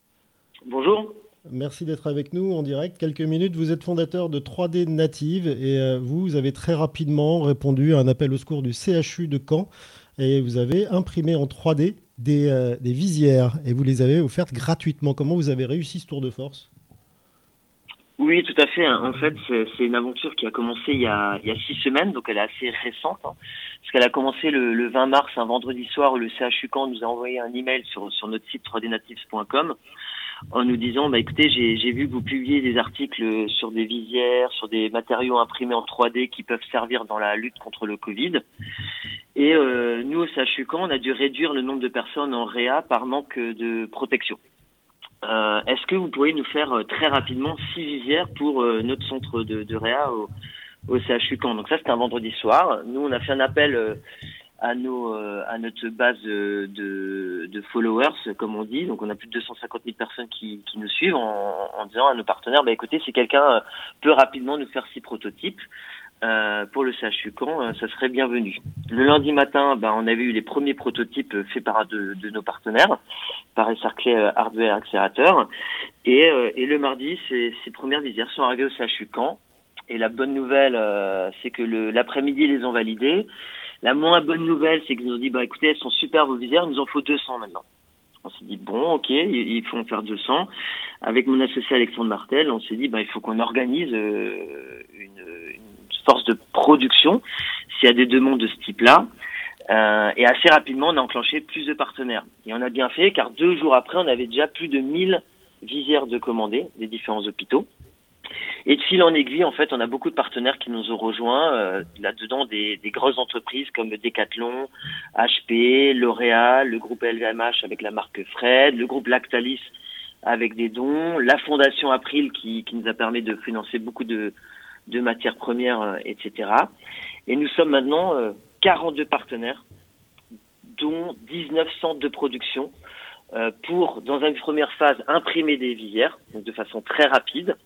Speaker 8: Bonjour.
Speaker 3: Merci d'être avec nous en direct. Quelques minutes, vous êtes fondateur de 3D Native et euh, vous, avez très rapidement répondu à un appel au secours du CHU de Caen et vous avez imprimé en 3D des, euh, des visières et vous les avez offertes gratuitement. Comment vous avez réussi ce tour de force?
Speaker 8: Oui, tout à fait. En fait, c'est une aventure qui a commencé il y a, six semaines, donc elle est assez récente. Hein, parce qu'elle a commencé le, le, 20 mars, un vendredi soir, où le CHU Caen nous a envoyé un email sur, sur notre site 3dnatives.com en nous disant bah écoutez j'ai vu que vous publiez des articles sur des visières, sur des matériaux imprimés en 3D qui peuvent servir dans la lutte contre le Covid. Et euh, nous au CHU Caen, on a dû réduire le nombre de personnes en réa par manque de protection. Euh, Est-ce que vous pourriez nous faire euh, très rapidement six visières pour euh, notre centre de, de réa au, au CHU Caen Donc ça c'était un vendredi soir. Nous on a fait un appel euh, à nos à notre base de, de, followers comme on dit. Donc on a plus de 250 000 personnes qui, qui nous suivent en, en, disant à nos partenaires bah écoutez si quelqu'un peut rapidement nous faire six prototypes. Euh, pour le CHU Caen, euh, ça serait bienvenu. Le lundi matin, ben, on avait eu les premiers prototypes faits par de, de nos partenaires, par Esarclay euh, Hardware Accélérateur. Et, euh, et le mardi, ces, ces premières visières sont arrivées au CHU Caen. Et la bonne nouvelle, c'est que l'après-midi, ils les ont validées. La moins bonne nouvelle, c'est qu'ils nous ont dit, bah écoutez, elles sont super vos visières, il nous en faut 200 maintenant. On s'est dit bon, ok, il faut en faire 200. Avec mon associé Alexandre Martel, on s'est dit bah il faut qu'on organise une, une force de production s'il y a des demandes de ce type-là. Euh, et assez rapidement, on a enclenché plus de partenaires. Et on a bien fait, car deux jours après, on avait déjà plus de 1000 visières de commandées des différents hôpitaux. Et de fil en aiguille, en fait, on a beaucoup de partenaires qui nous ont rejoints. Euh, Là-dedans, des, des, grosses entreprises comme Decathlon, HP, L'Oréal, le groupe LVMH avec la marque Fred, le groupe Lactalis avec des dons, la fondation April qui, qui nous a permis de financer beaucoup de, de matières premières, euh, etc. Et nous sommes maintenant 42 euh, partenaires, dont 19 centres de production, euh, pour, dans une première phase, imprimer des visières, donc de façon très rapide.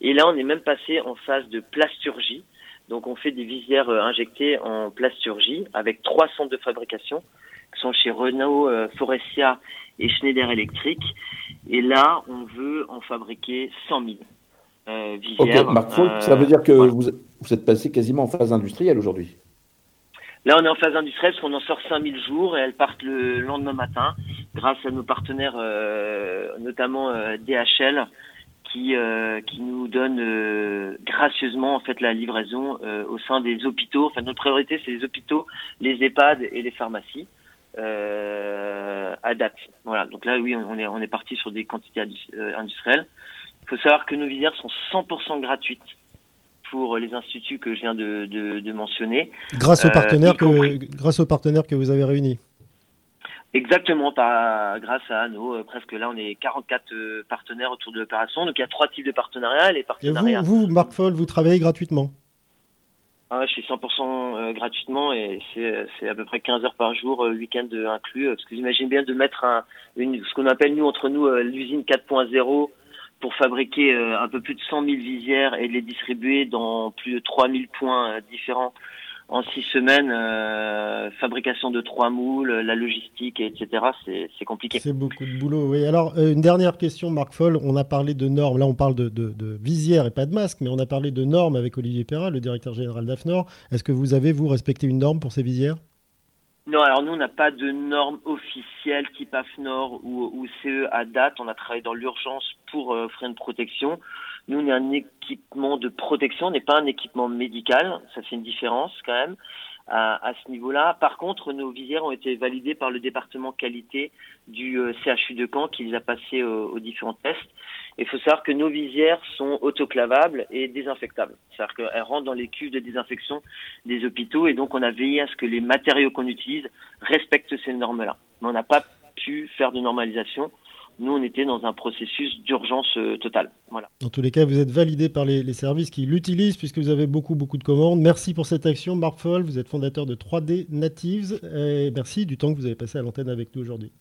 Speaker 8: Et là, on est même passé en phase de plasturgie. Donc, on fait des visières injectées en plasturgie avec trois centres de fabrication qui sont chez Renault, Forestia et Schneider Electric. Et là, on veut en fabriquer 100 000
Speaker 4: euh, Ok, Marc ça veut dire que vous, vous, êtes passé quasiment en phase industrielle aujourd'hui
Speaker 8: Là, on est en phase industrielle parce qu'on en sort 5000 jours et elles partent le lendemain matin grâce à nos partenaires, euh, notamment euh, DHL, qui, euh, qui nous donne euh, gracieusement en fait la livraison euh, au sein des hôpitaux. Enfin, notre priorité, c'est les hôpitaux, les EHPAD et les pharmacies à date. Voilà. Donc là, oui, on est, on est parti sur des quantités industrielles. Il faut savoir que nos visières sont 100% gratuites pour les instituts que je viens de, de, mentionner.
Speaker 3: Grâce aux, partenaires que, grâce aux partenaires que vous avez réunis
Speaker 8: Exactement, par, grâce à nos, euh, presque là, on est 44 euh, partenaires autour de l'opération. Donc il y a trois types de partenariats. Les partenariats.
Speaker 3: Et vous, vous, Marc Foll, vous travaillez gratuitement
Speaker 8: ah, je suis 100% gratuitement et c'est à peu près 15 heures par jour, week-end inclus. Parce que j'imagine bien de mettre un, une, ce qu'on appelle nous entre nous l'usine 4.0 pour fabriquer euh, un peu plus de 100 000 visières et les distribuer dans plus de 3000 points euh, différents en six semaines, euh, fabrication de trois moules, la logistique, etc. C'est compliqué.
Speaker 3: C'est beaucoup de boulot, oui. Alors, une dernière question, Marc Foll. On a parlé de normes. Là, on parle de, de, de visières et pas de masques, mais on a parlé de normes avec Olivier Perra, le directeur général d'AFNOR. Est-ce que vous avez, vous, respecté une norme pour ces visières?
Speaker 8: Non, alors nous, on n'a pas de normes officielles type AFNOR ou, ou CE à date. On a travaillé dans l'urgence pour euh, offrir une protection. Nous, on est un équipement de protection, on n'est pas un équipement médical. Ça fait une différence quand même à, ce niveau-là. Par contre, nos visières ont été validées par le département qualité du euh, CHU de Caen qui les a passées aux différents tests. Il faut savoir que nos visières sont autoclavables et désinfectables. C'est-à-dire qu'elles rentrent dans les cuves de désinfection des hôpitaux et donc on a veillé à ce que les matériaux qu'on utilise respectent ces normes-là. Mais on n'a pas pu faire de normalisation nous, on était dans un processus d'urgence euh, totale. Voilà.
Speaker 3: Dans tous les cas, vous êtes validé par les, services qui l'utilisent puisque vous avez beaucoup, beaucoup de commandes. Merci pour cette action, Marc Foll. Vous êtes fondateur de 3D Natives. Et merci du temps que vous avez passé à l'antenne avec nous aujourd'hui.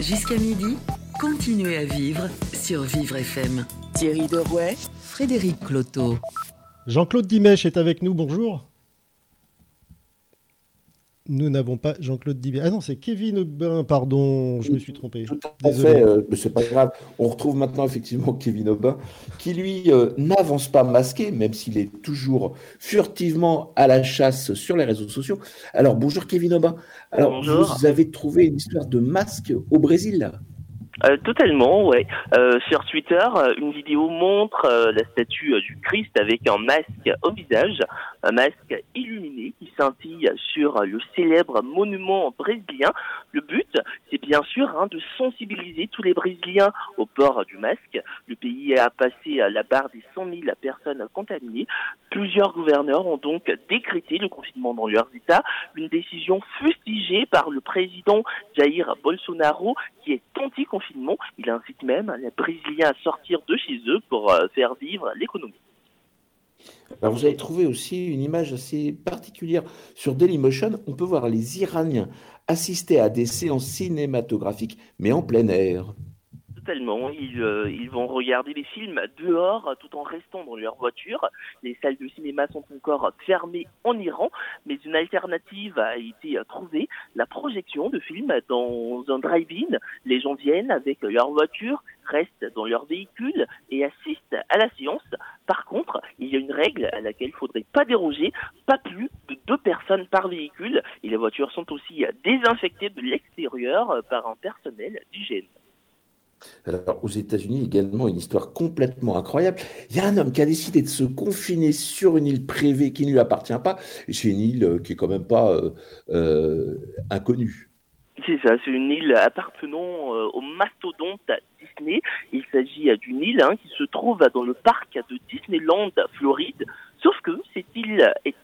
Speaker 1: Jusqu'à midi, continuez à vivre sur Vivre FM. Thierry Derouet, Frédéric Cloteau.
Speaker 3: Jean-Claude Dimèche est avec nous. Bonjour nous n'avons pas Jean-Claude Dibé. Ah non, c'est Kevin Aubin, pardon, je me suis trompé.
Speaker 4: Tout à fait, euh, c'est pas grave. On retrouve maintenant effectivement Kevin Aubin, qui lui euh, n'avance pas masqué, même s'il est toujours furtivement à la chasse sur les réseaux sociaux. Alors bonjour Kevin Aubin. Alors vous avez trouvé une histoire de masque au Brésil?
Speaker 9: Euh, totalement, ouais. Euh, sur Twitter, euh, une vidéo montre la statue du Christ avec un masque au visage, un masque illuminé qui scintille sur le célèbre monument brésilien. Le but, c'est bien sûr hein, de sensibiliser tous les Brésiliens au port du masque. Le pays a passé la barre des 100 000 personnes contaminées. Plusieurs gouverneurs ont donc décrété le confinement dans leurs États, une décision fustigée par le président Jair Bolsonaro qui est anti-confinement. Il incite même les Brésiliens à sortir de chez eux pour euh, faire vivre l'économie.
Speaker 4: Vous avez trouvé aussi une image assez particulière sur Dailymotion. On peut voir les Iraniens assister à des séances cinématographiques, mais en plein air.
Speaker 9: Ils, euh, ils vont regarder les films dehors tout en restant dans leur voiture. Les salles de cinéma sont encore fermées en Iran, mais une alternative a été trouvée. La projection de films dans un drive-in. Les gens viennent avec leur voiture, restent dans leur véhicule et assistent à la séance. Par contre, il y a une règle à laquelle il ne faudrait pas déroger, pas plus de deux personnes par véhicule. Et les voitures sont aussi désinfectées de l'extérieur par un personnel d'hygiène.
Speaker 4: Alors, aux États-Unis, également, une histoire complètement incroyable. Il y a un homme qui a décidé de se confiner sur une île privée qui ne lui appartient pas. C'est une île euh, qui est quand même pas euh, euh, inconnue.
Speaker 9: C'est ça, c'est une île appartenant au mastodonte Disney. Il s'agit d'une île hein, qui se trouve dans le parc de Disneyland, Floride. Sauf que cette île est,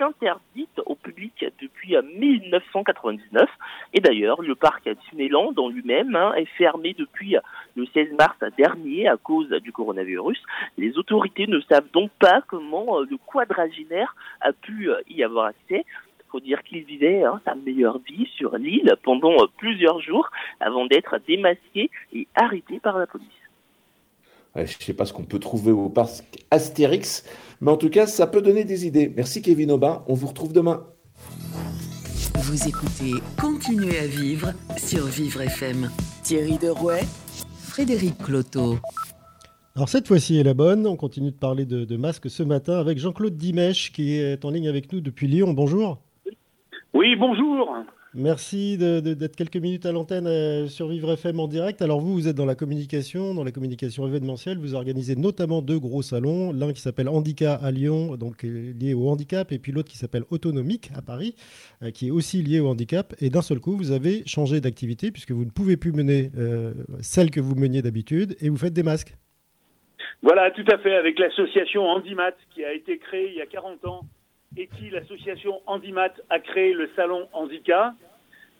Speaker 9: interdite au public depuis 1999. Et d'ailleurs, le parc Disneyland en lui-même hein, est fermé depuis le 16 mars dernier à cause du coronavirus. Les autorités ne savent donc pas comment euh, le quadragénaire a pu euh, y avoir accès. Faut dire qu'il vivait hein, sa meilleure vie sur l'île pendant euh, plusieurs jours avant d'être démasqué et arrêté par la police.
Speaker 4: Je ne sais pas ce qu'on peut trouver au parc Astérix, mais en tout cas, ça peut donner des idées. Merci Kevin Aubin, on vous retrouve demain.
Speaker 1: Vous écoutez Continuez à vivre sur Vivre FM. Thierry Derouet, Frédéric Cloteau.
Speaker 3: Alors cette fois-ci est la bonne, on continue de parler de, de masques ce matin avec Jean-Claude Dimèche qui est en ligne avec nous depuis Lyon. Bonjour.
Speaker 10: Oui, bonjour.
Speaker 3: Merci d'être quelques minutes à l'antenne euh, sur Vivre FM en direct. Alors vous, vous êtes dans la communication, dans la communication événementielle. Vous organisez notamment deux gros salons, l'un qui s'appelle Handicap à Lyon, donc euh, lié au handicap, et puis l'autre qui s'appelle Autonomique à Paris, euh, qui est aussi lié au handicap. Et d'un seul coup, vous avez changé d'activité puisque vous ne pouvez plus mener celle que vous meniez d'habitude et vous faites des masques.
Speaker 10: Voilà, tout à fait, avec l'association Handimat qui a été créée il y a 40 ans et qui, l'association Handimat, a créé le salon Handicap.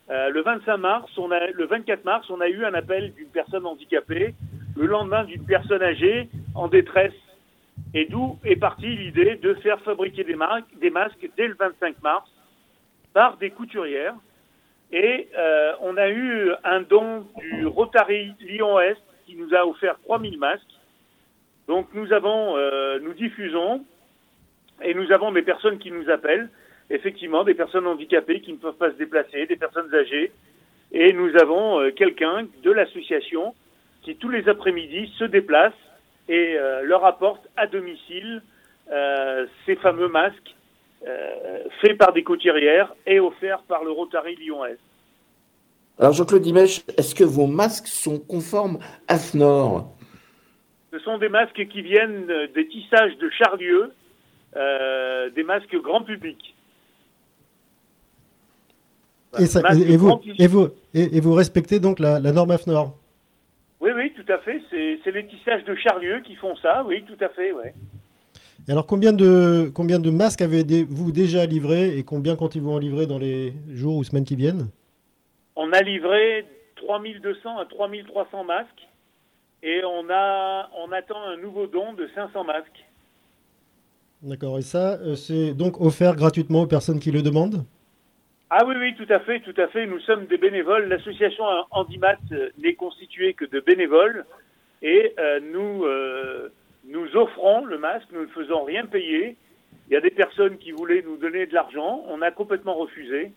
Speaker 10: Euh, le 25 mars, le 24 mars, on a eu un appel d'une personne handicapée, le lendemain d'une personne âgée en détresse. Et d'où est partie l'idée de faire fabriquer des, des, masques dès le 25 mars par des couturières. Et euh, on a eu un don du Rotary Lyon-Est qui nous a offert 3000 masques. Donc nous avons, euh, nous diffusons et nous avons des personnes qui nous appellent, effectivement, des personnes handicapées qui ne peuvent pas se déplacer, des personnes âgées. Et nous avons euh, quelqu'un de l'association qui, tous les après-midi, se déplace et euh, leur apporte à domicile euh, ces fameux masques faits par des couturières et offerts par le Rotary Lyon-Est.
Speaker 4: Alors Jean-Claude Dimèche, est-ce que vos masques sont conformes à FNOR
Speaker 10: Ce sont des masques qui viennent des tissages de Charlieu, des masques grand public.
Speaker 3: Et, et, vous, et, vous, et, vous, respectez donc la, norme AFNOR?
Speaker 10: Oui, oui, tout à fait. C'est les tissages de Charlieu qui font ça, oui, tout à fait, ouais.
Speaker 3: Et alors, combien de, combien de masques avez-vous déjà livré et combien comptez-vous en livrer dans les jours ou semaines qui viennent?
Speaker 10: On a livré 3200 à 3300 masques et on, a, on attend un nouveau don de 500 masques.
Speaker 3: D'accord. Et ça, euh, c'est donc offert gratuitement aux personnes qui le demandent
Speaker 10: Ah oui, oui, tout à fait, tout à fait. Nous sommes des bénévoles. L'association Handimat euh, n'est constituée que de bénévoles et euh, nous, nous offrons le masque, nous ne faisons rien payer. Il y a des personnes qui voulaient nous donner de l'argent, on a complètement refusé.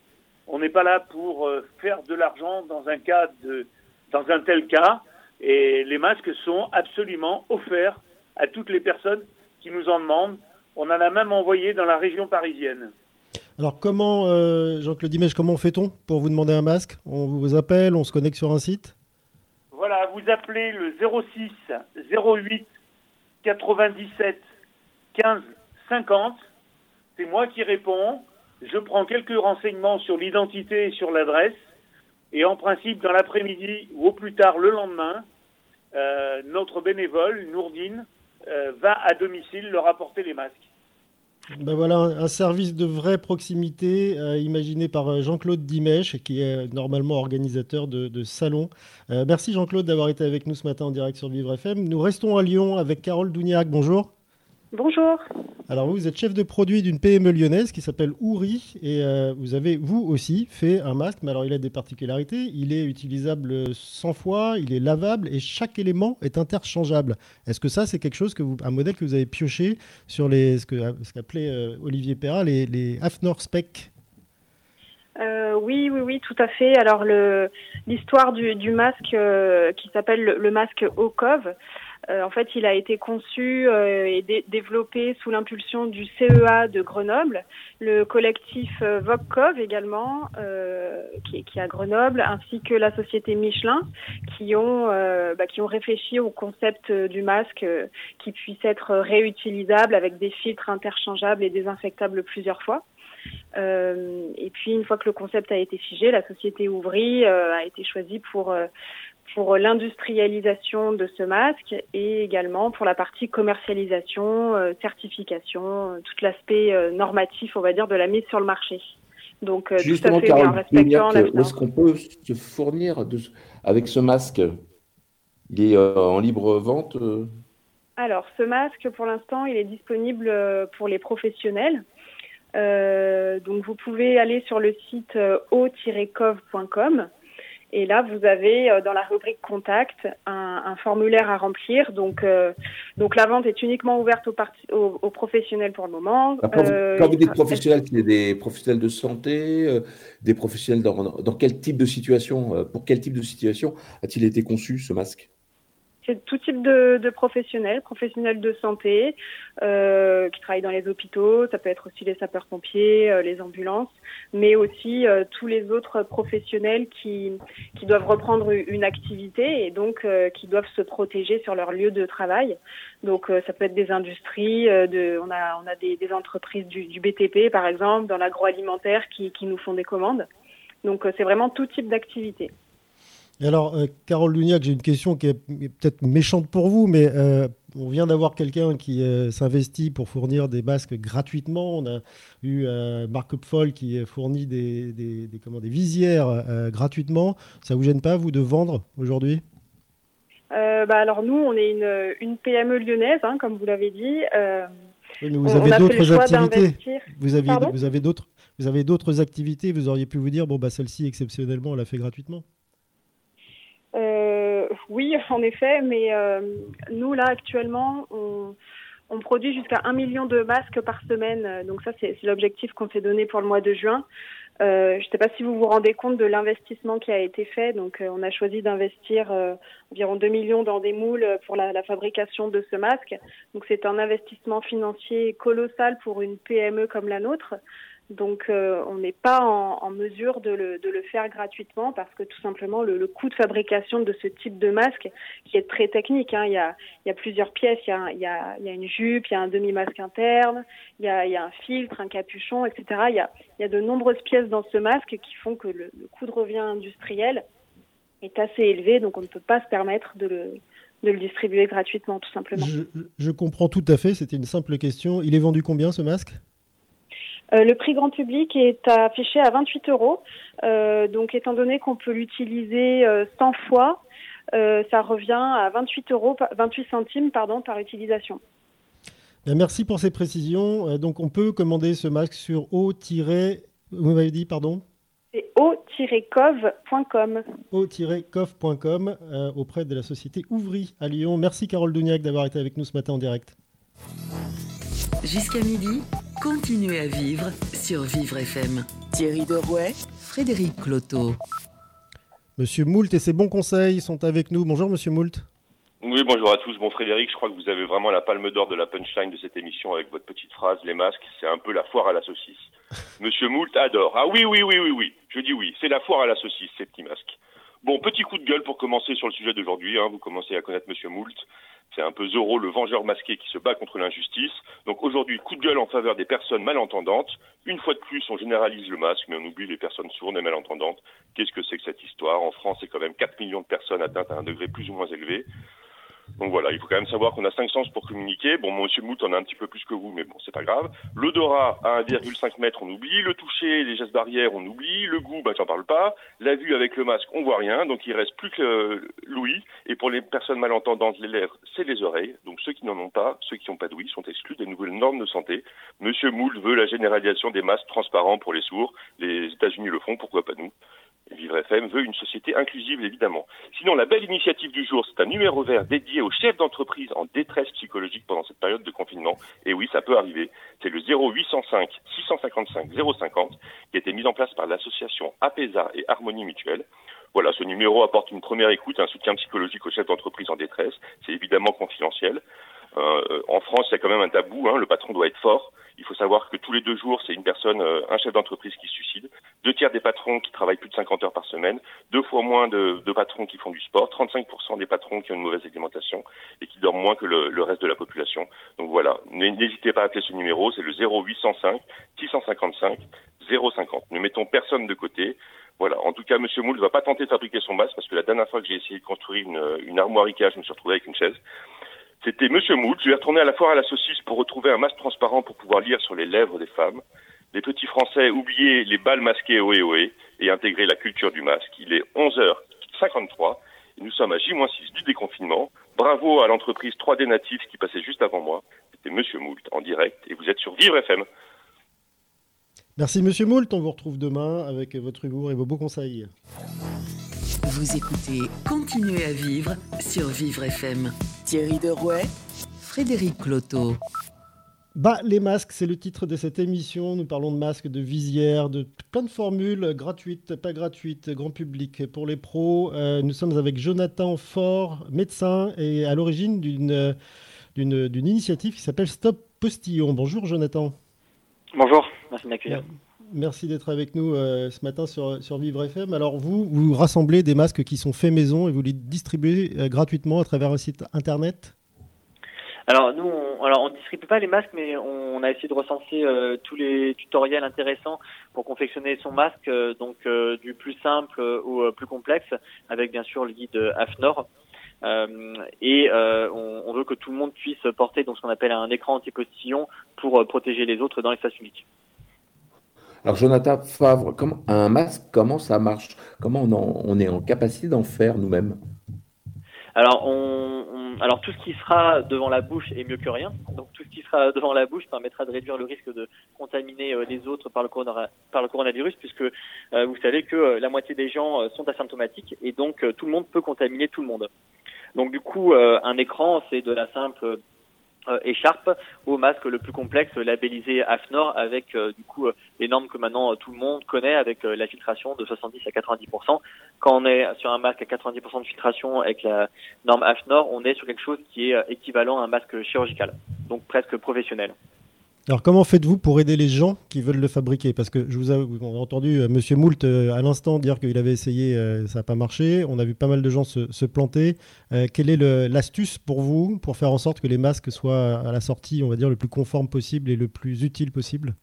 Speaker 10: On n'est pas là pour faire de l'argent dans un cas de, dans un tel cas. Et les masques sont absolument offerts à toutes les personnes qui nous en demandent on en a même envoyé dans la région parisienne.
Speaker 3: Alors comment, euh, Jean-Claude Dimèche, comment fait-on pour vous demander un masque? On vous appelle, on se connecte sur un site?
Speaker 10: Voilà, vous appelez le 06 08 97 15 50. C'est moi qui réponds. Je prends quelques renseignements sur l'identité et sur l'adresse. Et en principe, dans l'après-midi ou au plus tard le lendemain, euh, notre bénévole, Nourdine, euh, va à domicile leur apporter les masques.
Speaker 3: Ben voilà, un service de vraie proximité euh, imaginé par Jean-Claude Dimèche, qui est normalement organisateur de, de salons. merci Jean-Claude d'avoir été avec nous ce matin en direct sur Vivre FM. Nous restons à Lyon avec Carole Douniac. Bonjour.
Speaker 11: Bonjour.
Speaker 3: Alors vous, êtes chef de produit d'une PME lyonnaise qui s'appelle Ouri et euh, vous avez vous aussi fait un masque, mais alors il a des particularités. Il est utilisable 100 fois, il est lavable et chaque élément est interchangeable. Est-ce que ça c'est quelque chose que vous, un modèle que vous avez pioché sur les ce que ce qu'appelait euh, Olivier Perra les, les Hafnor Spec
Speaker 11: euh, oui, oui, oui, tout à fait. Alors l'histoire du, du, masque qui s'appelle le, le, masque OCOV, en fait, il a été conçu euh, et développé sous l'impulsion du CEA de Grenoble, le collectif euh, VOCCOV également, qui, qui, est à Grenoble, ainsi que la société Michelin, qui ont, bah, qui ont réfléchi au concept du masque qui puisse être réutilisable avec des filtres interchangeables et désinfectables plusieurs fois. et puis, une fois que le concept a été figé, la société Ouvry a été choisie pour pour l'industrialisation de ce masque et également pour la partie commercialisation, euh, certification, euh, tout l'aspect euh, normatif, on va dire, de la mise sur le marché.
Speaker 4: Donc, Justement, tout à fait, en respectant la Où est-ce qu'on peut se fournir de, avec ce masque? Il est en libre vente
Speaker 11: Alors, ce masque, pour l'instant, il est disponible pour les professionnels. donc, vous pouvez aller sur le site o-cov.com et là, vous avez euh, dans la rubrique contact un, formulaire à remplir. Donc, euh, donc la vente est uniquement ouverte aux, aux, professionnels pour le moment.
Speaker 4: Euh, quand, vous dites professionnels, il y a des professionnels de santé, des professionnels dans, dans, quel type de situation, pour quel type de situation a-t-il été conçu ce masque?
Speaker 11: C'est tout type de, de, professionnels, professionnels de santé euh, qui travaillent dans les hôpitaux, ça peut être aussi les sapeurs-pompiers, euh, les ambulances, mais aussi euh, tous les autres professionnels qui, qui doivent reprendre une activité et donc euh, qui doivent se protéger sur leur lieu de travail. Donc ça peut être des industries, de, on a, on a des, des entreprises du, du, BTP par exemple, dans l'agroalimentaire qui, qui nous font des commandes. Donc c'est vraiment tout type d'activité.
Speaker 3: Et alors, euh, Carole Luniac, j'ai une question qui est peut-être méchante pour vous, mais euh, on vient d'avoir quelqu'un qui euh, s'investit pour fournir des masques gratuitement. On a eu Marc Upfol qui fournit des, des, des, comment, des visières gratuitement. Ça vous gêne pas, vous, de vendre aujourd'hui?
Speaker 11: Bah alors nous, on est une, une PME lyonnaise, hein, comme vous l'avez dit.
Speaker 3: Oui, mais vous avez d'autres activités. Vous, avez, vous avez d'autres, vous avez d'autres activités. Vous auriez pu vous dire bon bah celle-ci exceptionnellement, on l'a fait gratuitement.
Speaker 11: Euh, oui, en effet, mais euh, nous, là, actuellement, on, on produit jusqu'à un million de masques par semaine. Donc ça, c'est l'objectif qu'on s'est donné pour le mois de juin. Euh, je ne sais pas si vous vous rendez compte de l'investissement qui a été fait. Donc, euh, on a choisi d'investir euh, environ 2 millions dans des moules pour la, la fabrication de ce masque. Donc, c'est un investissement financier colossal pour une PME comme la nôtre. Donc, euh, on n'est pas en, mesure de le, faire gratuitement parce que tout simplement, le, coût de fabrication de ce type de masque, qui est très technique, hein, il, y a, plusieurs pièces, il y a, une jupe, il y a un demi-masque interne, il y, a, un filtre, un capuchon, etc. Il y, a, de nombreuses pièces dans ce masque qui font que le, coût de revient industriel est assez élevé, donc on ne peut pas se permettre de le, le distribuer gratuitement, tout simplement.
Speaker 3: je comprends tout à fait, c'était une simple question. Il est vendu combien ce masque?
Speaker 11: Euh, le prix grand public est affiché à 28 euros. Euh, donc, étant donné qu'on peut l'utiliser 100 euh, fois, ça revient à 28 euros, 28 centimes pardon, par utilisation.
Speaker 3: merci pour ces précisions. donc, on peut commander ce masque sur o Vous m'avez dit, pardon?
Speaker 11: C'est o-cov.com.
Speaker 3: o-cov.com auprès de la société Ouvry à Lyon. Merci Carole Douniac d'avoir été avec nous ce matin en direct.
Speaker 1: Jusqu'à midi, continuez à vivre sur Vivre FM. Thierry Derouet, Frédéric Cloteau.
Speaker 3: Monsieur Moult et ses bons conseils sont avec nous. Bonjour Monsieur Moult.
Speaker 12: Oui, bonjour à tous. Bon Frédéric, je crois que vous avez vraiment la palme d'or de la punchline de cette émission avec votre petite phrase, les masques, c'est un peu la foire à la saucisse. Monsieur Moult adore. Ah oui, oui, oui, oui, oui. Je dis oui, c'est la foire à la saucisse, ces petits masques. Bon, petit coup de gueule pour commencer sur le sujet d'aujourd'hui. Hein. Vous commencez à connaître Monsieur Moult. C'est un peu Zorro, le vengeur masqué qui se bat contre l'injustice. Donc aujourd'hui, coup de gueule en faveur des personnes malentendantes. Une fois de plus, on généralise le masque, mais on oublie les personnes sourdes et malentendantes. Qu'est-ce que c'est que cette histoire? En France, c'est quand même 4 millions de personnes atteintes à un degré plus ou moins élevé. Donc voilà, il faut quand même savoir qu'on a cinq sens pour communiquer. Bon, monsieur Mout en a un petit peu plus que vous, mais bon, c'est pas grave. L'odorat à 1,5 mètre, on oublie. Le toucher, les gestes barrières, on oublie. Le goût, bah, j'en parle pas. La vue avec le masque, on voit rien. Donc il reste plus que l'ouïe. Et pour les personnes malentendantes, les lèvres, c'est les oreilles. Donc ceux qui n'en ont pas, ceux qui n'ont pas d'ouïe, sont exclus des nouvelles normes de santé. Monsieur Moult veut la généralisation des masques transparents pour les sourds. Les États-Unis le font, pourquoi pas nous Vivre FM veut une société inclusive, évidemment. Sinon, la belle initiative du jour, c'est un numéro vert dédié aux chefs d'entreprise en détresse psychologique pendant cette période de confinement. Et oui, ça peut arriver. C'est le 0805 655 050 qui a été mis en place par l'association APESA et Harmonie Mutuelle. Voilà, ce numéro apporte une première écoute, un soutien psychologique aux chefs d'entreprise en détresse. C'est évidemment confidentiel. Euh, en France, il y a quand même un tabou. Hein, le patron doit être fort. Il faut savoir que tous les deux jours, c'est une personne, euh, un chef d'entreprise qui se suicide. Deux tiers des patrons qui travaillent plus de 50 heures par semaine. Deux fois moins de, de patrons qui font du sport. 35% des patrons qui ont une mauvaise alimentation et qui dorment moins que le, le reste de la population. Donc voilà, n'hésitez pas à appeler ce numéro. C'est le 0805 655 050. Ne mettons personne de côté. Voilà. En tout cas, Monsieur Moule ne va pas tenter de fabriquer son masque parce que la dernière fois que j'ai essayé de construire une, une armoire Ikea, je me suis retrouvé avec une chaise. C'était Monsieur Moult. Je vais retourner à la foire à la saucisse pour retrouver un masque transparent pour pouvoir lire sur les lèvres des femmes. Les petits Français, oubliez les balles masquées ohé ohé et intégrer la culture du masque. Il est 11h53 et nous sommes à J-6 du déconfinement. Bravo à l'entreprise 3D Natif qui passait juste avant moi. C'était Monsieur Moult en direct et vous êtes sur Vivre FM.
Speaker 3: Merci Monsieur Moult, on vous retrouve demain avec votre humour et vos beaux conseils.
Speaker 1: Vous écoutez Continuez à vivre sur Vivre FM. Thierry Derouet, Frédéric Cloteau.
Speaker 3: Bah, les masques, c'est le titre de cette émission. Nous parlons de masques, de visières, de plein de formules gratuites, pas gratuites, grand public. Pour les pros, euh, nous sommes avec Jonathan Fort, médecin et à l'origine d'une, d'une, d'une initiative qui s'appelle Stop Postillon. Bonjour Jonathan.
Speaker 13: Bonjour, merci de m'accueillir.
Speaker 3: Merci d'être avec nous euh, ce matin sur, sur Vivre FM. Alors vous, vous rassemblez des masques qui sont faits maison et vous les distribuez euh, gratuitement à travers un site internet?
Speaker 13: Alors nous, on, alors on distribue pas les masques, mais on, a essayé de recenser euh, tous les tutoriels intéressants pour confectionner son masque, donc du plus simple au plus complexe, avec bien sûr le guide AFNOR. et on, on, veut que tout le monde puisse porter donc ce qu'on appelle un écran anti-postillon pour protéger les autres dans l'espace public.
Speaker 4: Alors Jonathan Favre, comment, un masque, comment ça marche? Comment on, est en capacité d'en faire nous-mêmes?
Speaker 13: Alors, on, tout ce qui sera devant la bouche est mieux que rien. Donc tout ce qui sera devant la bouche permettra de réduire le risque de contaminer euh, les autres par le, coronavirus, puisque euh, vous savez que euh, la moitié des gens sont asymptomatiques et donc tout le monde peut contaminer tout le monde. Donc du coup, un écran, c'est de la simple écharpe au masque le plus complexe labellisé AFNOR avec euh, du coup euh, les normes que maintenant tout le monde connaît avec la filtration de 70 à 90%. Quand on est sur un masque à 90% de filtration avec la norme AFNOR, on est sur quelque chose qui est équivalent à un masque chirurgical, donc presque professionnel.
Speaker 3: Alors comment faites-vous pour aider les gens qui veulent le fabriquer? Parce que je vous ai entendu euh, Monsieur Moult euh, à l'instant dire qu'il avait essayé, euh, ça n'a pas marché. On a vu pas mal de gens se, planter. quelle est l'astuce pour vous pour faire en sorte que les masques soient à la sortie, on va dire, le plus conforme possible et le plus utile possible?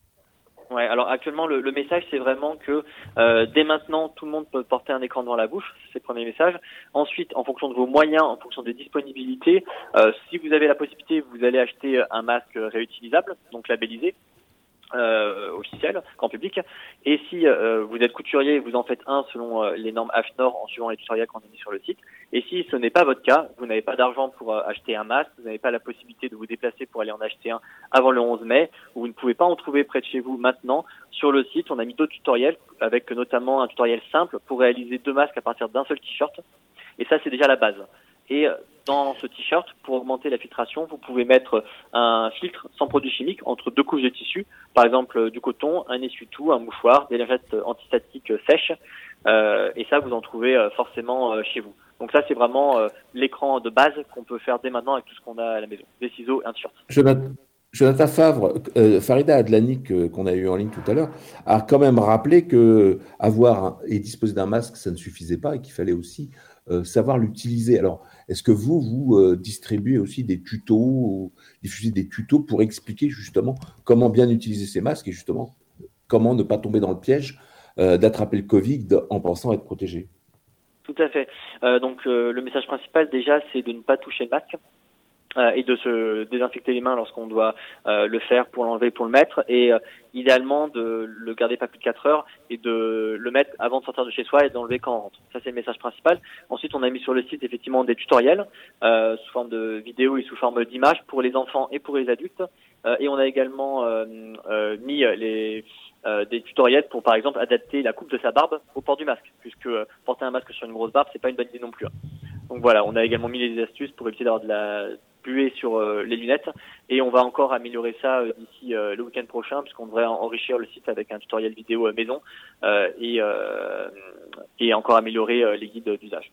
Speaker 13: Alors actuellement le, message c'est vraiment que euh, dès maintenant tout le monde peut porter un écran devant la bouche, c'est le premier message. Ensuite, en fonction de vos moyens, en fonction des disponibilités, euh, si vous avez la possibilité, vous allez acheter un masque réutilisable, donc labellisé euh, officiel, grand public. Et si euh, vous êtes couturier, vous en faites un selon les normes AFNOR en suivant les tutoriels qu'on a mis sur le site. Et si ce n'est pas votre cas, vous n'avez pas d'argent pour euh, acheter un masque, vous n'avez pas la possibilité de vous déplacer pour aller en acheter un avant le 11 mai, ou vous ne pouvez pas en trouver près de chez vous maintenant, sur le site, on a mis d'autres tutoriels, avec notamment un tutoriel simple pour réaliser deux masques à partir d'un seul t-shirt. Et ça, c'est déjà la base. Et dans ce t-shirt, pour augmenter la filtration, vous pouvez mettre un filtre sans produits chimiques entre deux couches de tissu, par exemple du coton, un essuie-tout, un mouchoir, des lingettes antistatiques sèches, euh, et ça vous en trouvez euh, forcément euh, chez vous. Donc ça c'est vraiment l'écran de base qu'on peut faire dès maintenant avec tout ce qu'on a à la maison, des ciseaux et un t-shirt.
Speaker 4: Jonathan Favre, euh, Farida Adlanik, euh, qu'on a eu en ligne tout à l'heure, a quand même rappelé que avoir et disposer d'un masque, ça ne suffisait pas et qu'il fallait aussi euh, savoir l'utiliser. Alors, est-ce que vous, vous distribuez aussi des tutos, ou diffusez des tutos pour expliquer justement comment bien utiliser ces masques et justement comment ne pas tomber dans le piège d'attraper le Covid en pensant être protégé?
Speaker 13: Tout à fait. donc, le message principal déjà, c'est de ne pas toucher le masque. Euh, et de se désinfecter les mains lorsqu'on doit euh, le faire pour l'enlever, pour le mettre, et euh, idéalement de le garder pas plus de 4 heures et de le mettre avant de sortir de chez soi et d'enlever quand on rentre. Ça c'est le message principal. Ensuite, on a mis sur le site effectivement des tutoriels sous forme de vidéos et sous forme d'images pour les enfants et pour les adultes, et on a également mis les des tutoriels pour par exemple adapter la coupe de sa barbe au port du masque, puisque porter un masque sur une grosse barbe c'est pas une bonne idée non plus. Hein. Donc voilà, on a également mis les astuces pour éviter d'avoir de la buée sur euh, les lunettes. Et on va encore améliorer ça euh, d'ici euh, le week-end prochain, puisqu'on devrait enrichir le site avec un tutoriel vidéo maison et, et encore améliorer les guides d'usage.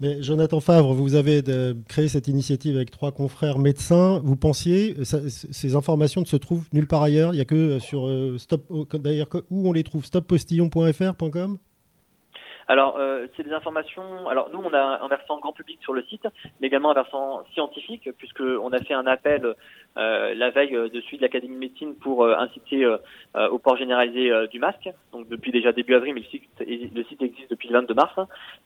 Speaker 3: Mais Jonathan Favre, vous avez créé cette initiative avec trois confrères médecins. Vous pensiez, ces informations ne se trouvent nulle part ailleurs Il n'y a que sur Stop, d'ailleurs, où on les trouve stoppostillon.fr.com
Speaker 13: alors, euh, c'est des informations. Alors, nous, on a un versant grand public sur le site, mais également un versant scientifique, puisque on a fait un appel la veille euh, de celui de l'Académie de médecine pour inciter au port généralisé du masque. Donc, depuis déjà début avril, mais le site, le site existe depuis le 22 mars.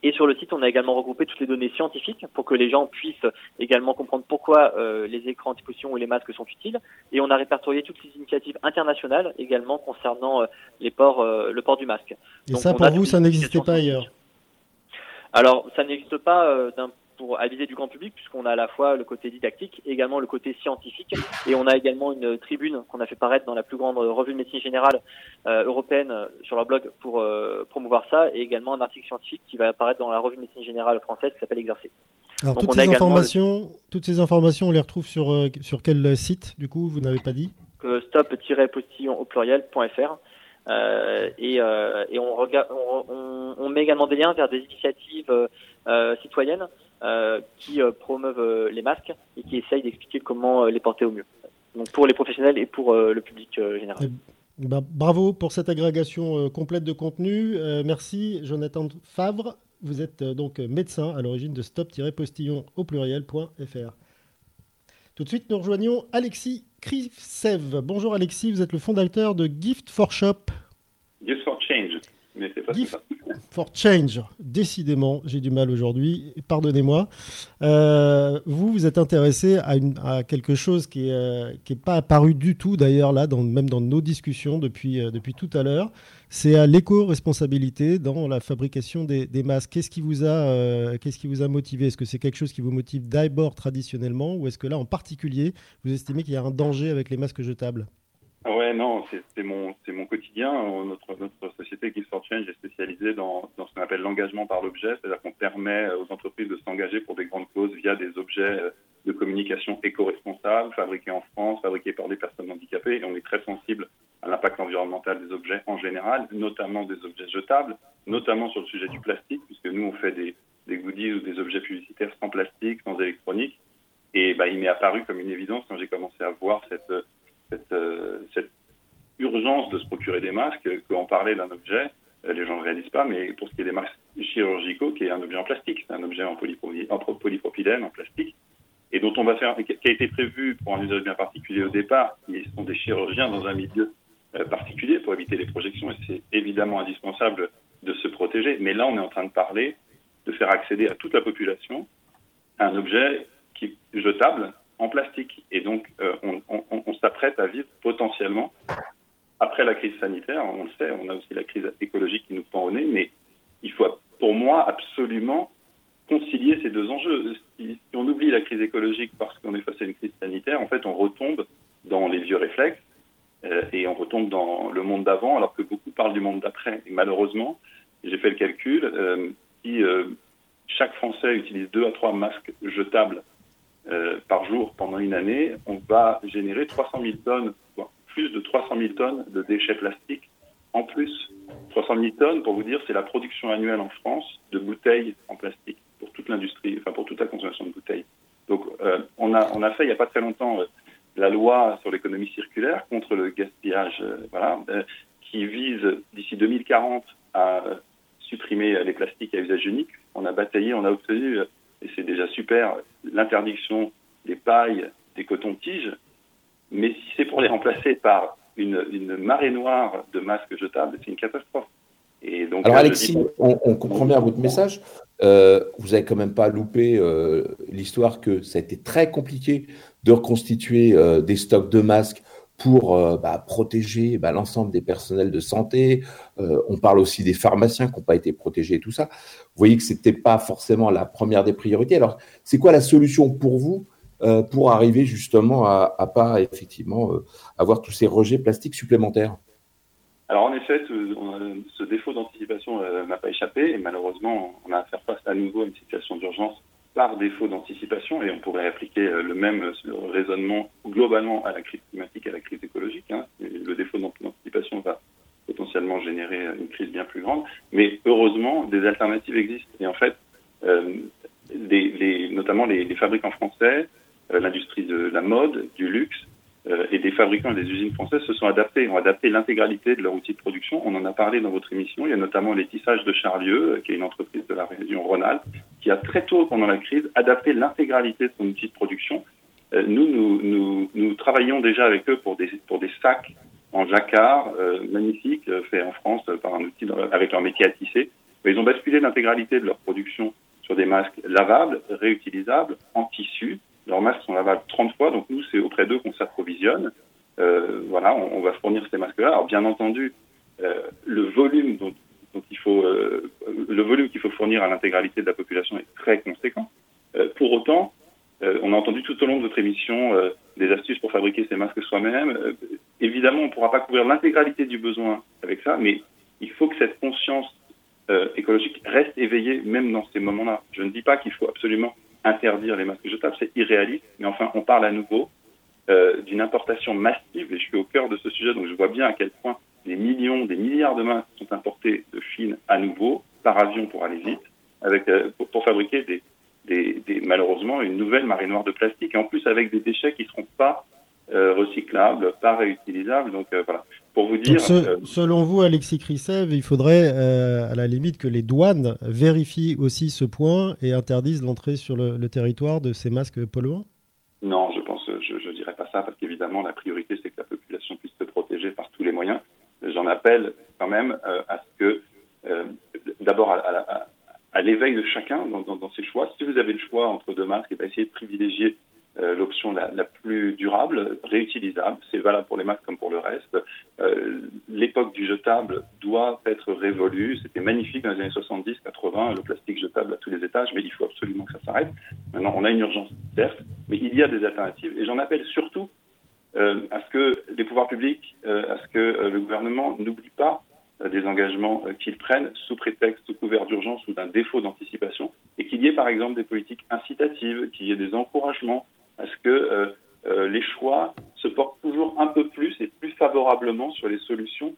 Speaker 13: Et sur le site, on a également regroupé toutes les données scientifiques pour que les gens puissent également comprendre pourquoi les écrans anti-pollution ou les masques sont utiles. Et on a répertorié toutes les initiatives internationales également concernant les ports, le port du masque.
Speaker 3: Et ça, pour vous, ça n'existait pas ailleurs
Speaker 13: alors, ça n'existe pas euh, pour aviser du grand public, puisqu'on a à la fois le côté didactique et également le côté scientifique. Et on a également une tribune qu'on a fait paraître dans la plus grande revue de médecine générale euh, européenne euh, sur leur blog pour promouvoir ça, et également un article scientifique qui va apparaître dans la revue de médecine générale française qui s'appelle Exercer.
Speaker 3: Alors, toutes, ces informations, toutes ces informations, on les retrouve sur, sur quel site, du coup, vous n'avez pas dit?
Speaker 13: Stop-postillon au pluriel.fr. Euh, et, euh, et on, regarde, on, on, met également des liens vers des initiatives euh, citoyennes qui promeuvent les masques et qui essayent d'expliquer comment les porter au mieux. Donc pour les professionnels et pour le public général.
Speaker 3: Bah, bravo pour cette agrégation complète de contenu. merci Jonathan Favre. Vous êtes donc médecin à l'origine de stop-postillon au pluriel.fr. Tout de suite, nous rejoignons Alexis Krivsev. Bonjour Alexis, vous êtes le fondateur de Gift for Shop.
Speaker 14: Gift for Change, mais c'est pas
Speaker 3: for Change, décidément, j'ai du mal aujourd'hui, pardonnez-moi. Euh, vous, vous êtes intéressé à, une, à quelque chose qui n'est euh, pas apparu du tout d'ailleurs là, dans, même dans nos discussions depuis, euh, depuis tout à l'heure. C'est à l'éco-responsabilité dans la fabrication des, masques. Qu'est-ce qui, vous a, qu'est-ce qui vous a motivé? Est-ce que c'est quelque chose qui vous motive d'abord traditionnellement ou est-ce que là, en particulier, vous estimez qu'il y a un danger avec les masques jetables?
Speaker 14: Ouais, non, c'est, mon, mon quotidien. Notre, notre société Gift for Change est spécialisée dans, dans ce qu'on appelle l'engagement par l'objet, c'est-à-dire qu'on permet aux entreprises de s'engager pour des grandes causes via des objets euh, de communication éco-responsable, fabriqués en France, fabriqués par des personnes handicapées, et on est très sensible à l'impact environnemental des objets en général, notamment des objets jetables, notamment sur le sujet du plastique, puisque nous, on fait des, des goodies ou des objets publicitaires sans plastique, sans électronique. Et bah, il m'est apparu comme une évidence quand j'ai commencé à voir cette, cette, euh, cette urgence de se procurer des masques, qu'en parler d'un objet, euh, les gens ne réalisent pas, mais pour ce qui est des masques chirurgicaux, qui est un objet en plastique, c'est un objet en, polypropylène, en plastique, et dont on va faire, qui a été prévu pour un usage bien particulier au départ, ce sont des chirurgiens dans un milieu euh, particulier pour éviter les projections, et c'est évidemment indispensable de se protéger. Mais là, on est en train de parler de faire accéder à toute la population un objet qui jetable en plastique. Et donc, euh, on, on, on s'apprête à vivre potentiellement, après la crise sanitaire, on le sait, on a aussi la crise écologique qui nous prend au nez, mais il faut, pour moi, absolument concilier ces deux enjeux. Si, on oublie la crise écologique parce qu'on est face à une crise sanitaire, en fait, on retombe dans les vieux réflexes euh, et on retombe dans le monde d'avant, alors que beaucoup parlent du monde d'après. Et malheureusement, j'ai fait le calcul, euh, si chaque Français utilise deux à trois masques jetables par jour pendant une année, on va générer 300 000 tonnes, plus de 300 000 tonnes de déchets plastiques en plus. 300 000 tonnes, pour vous dire, c'est la production annuelle en France de bouteilles en plastique pour toute l'industrie, enfin pour toute la consommation de bouteilles. Donc, euh, on, a, on a fait il n'y a pas très longtemps euh, la loi sur l'économie circulaire contre le gaspillage, voilà, qui vise d'ici 2040 à supprimer les plastiques à usage unique. On a bataillé, on a obtenu, et c'est déjà super, l'interdiction des pailles, des cotons-tiges. Mais si c'est pour les remplacer par une, une marée noire de masques jetables, c'est une catastrophe.
Speaker 4: Et donc, Alors, Alexis, on, comprend bien votre message. Euh, vous n'avez quand même pas loupé euh, l'histoire que ça a été très compliqué de reconstituer euh, des stocks de masques pour bah, protéger bah, l'ensemble des personnels de santé. on parle aussi des pharmaciens qui n'ont pas été protégés et tout ça. Vous voyez que ce n'était pas forcément la première des priorités. Alors, c'est quoi la solution pour vous pour arriver justement à, à pas effectivement avoir tous ces rejets plastiques supplémentaires?
Speaker 14: Alors en effet, ce, défaut d'anticipation euh, n'a pas échappé et malheureusement, on a à faire face à nouveau à une situation d'urgence par défaut d'anticipation et on pourrait appliquer euh, le même raisonnement globalement à la crise climatique, à la crise écologique. Hein. Le défaut d'anticipation va potentiellement générer une crise bien plus grande, mais heureusement, des alternatives existent. Et en fait, euh, notamment les, les, fabricants français, l'industrie de la mode, du luxe, euh, et des fabricants et des usines françaises se sont adaptés, ont adapté l'intégralité de leur outil de production. On en a parlé dans votre émission. Il y a notamment les tissages de Charlieu, euh, qui est une entreprise de la région Rhône-Alpes, qui a très tôt, pendant la crise, adapté l'intégralité de son outil de production. Euh, nous, nous, nous, nous, travaillons déjà avec eux pour des, pour des sacs en jacquard magnifiques, faits en France par un outil avec leur métier à tisser. Mais ils ont basculé l'intégralité de leur production sur des masques lavables, réutilisables, en tissu, leurs masques sont lavables 30 fois, donc nous, c'est auprès d'eux qu'on s'approvisionne. Euh, voilà, on, va fournir ces masques-là. Alors, bien entendu, euh, le volume dont, il faut, euh, le volume qu'il faut fournir à l'intégralité de la population est très conséquent. pour autant, on a entendu tout au long de votre émission des astuces pour fabriquer ces masques soi-même. évidemment, on ne pourra pas couvrir l'intégralité du besoin avec ça, mais il faut que cette conscience écologique reste éveillée même dans ces moments-là. Je ne dis pas qu'il faut absolument interdire les masques jetables, c'est irréaliste. Mais enfin, on parle à nouveau euh, d'une importation massive, et je suis au cœur de ce sujet, donc je vois bien à quel point des millions, des milliards de masques sont importés de Chine à nouveau, par avion pour aller vite, avec, euh, pour, fabriquer des, des, des, malheureusement une nouvelle marée noire de plastique, et en plus avec des déchets qui ne seront pas recyclables, pas réutilisables. Donc euh, voilà. Pour vous dire.
Speaker 3: Euh, selon vous, Alexis Chrisev, il faudrait à la limite que les douanes vérifient aussi ce point et interdisent l'entrée sur le, territoire de ces masques polluants?
Speaker 14: Non, je pense, je ne dirais pas ça parce qu'évidemment la priorité c'est que la population puisse se protéger par tous les moyens. J'en appelle quand même à ce que d'abord à, l'éveil de chacun dans, dans, ses choix. Si vous avez le choix entre deux masques, et eh essayer de privilégier euh, l'option la, plus durable, réutilisable. C'est valable pour les masques comme pour le reste. Euh, L'époque du jetable doit être révolue. C'était magnifique dans les années 70-80, le plastique jetable à tous les étages, mais il faut absolument que ça s'arrête. Maintenant, on a une urgence, certes, mais il y a des alternatives. Et j'en appelle surtout euh, à ce que les pouvoirs publics, à ce que le gouvernement n'oublie pas des engagements qu'ils prennent sous prétexte, sous couvert d'urgence ou d'un défaut d'anticipation, et qu'il y ait par exemple des politiques incitatives, qu'il y ait des encouragements à ce que euh, euh, les choix se portent toujours un peu plus et plus favorablement sur les solutions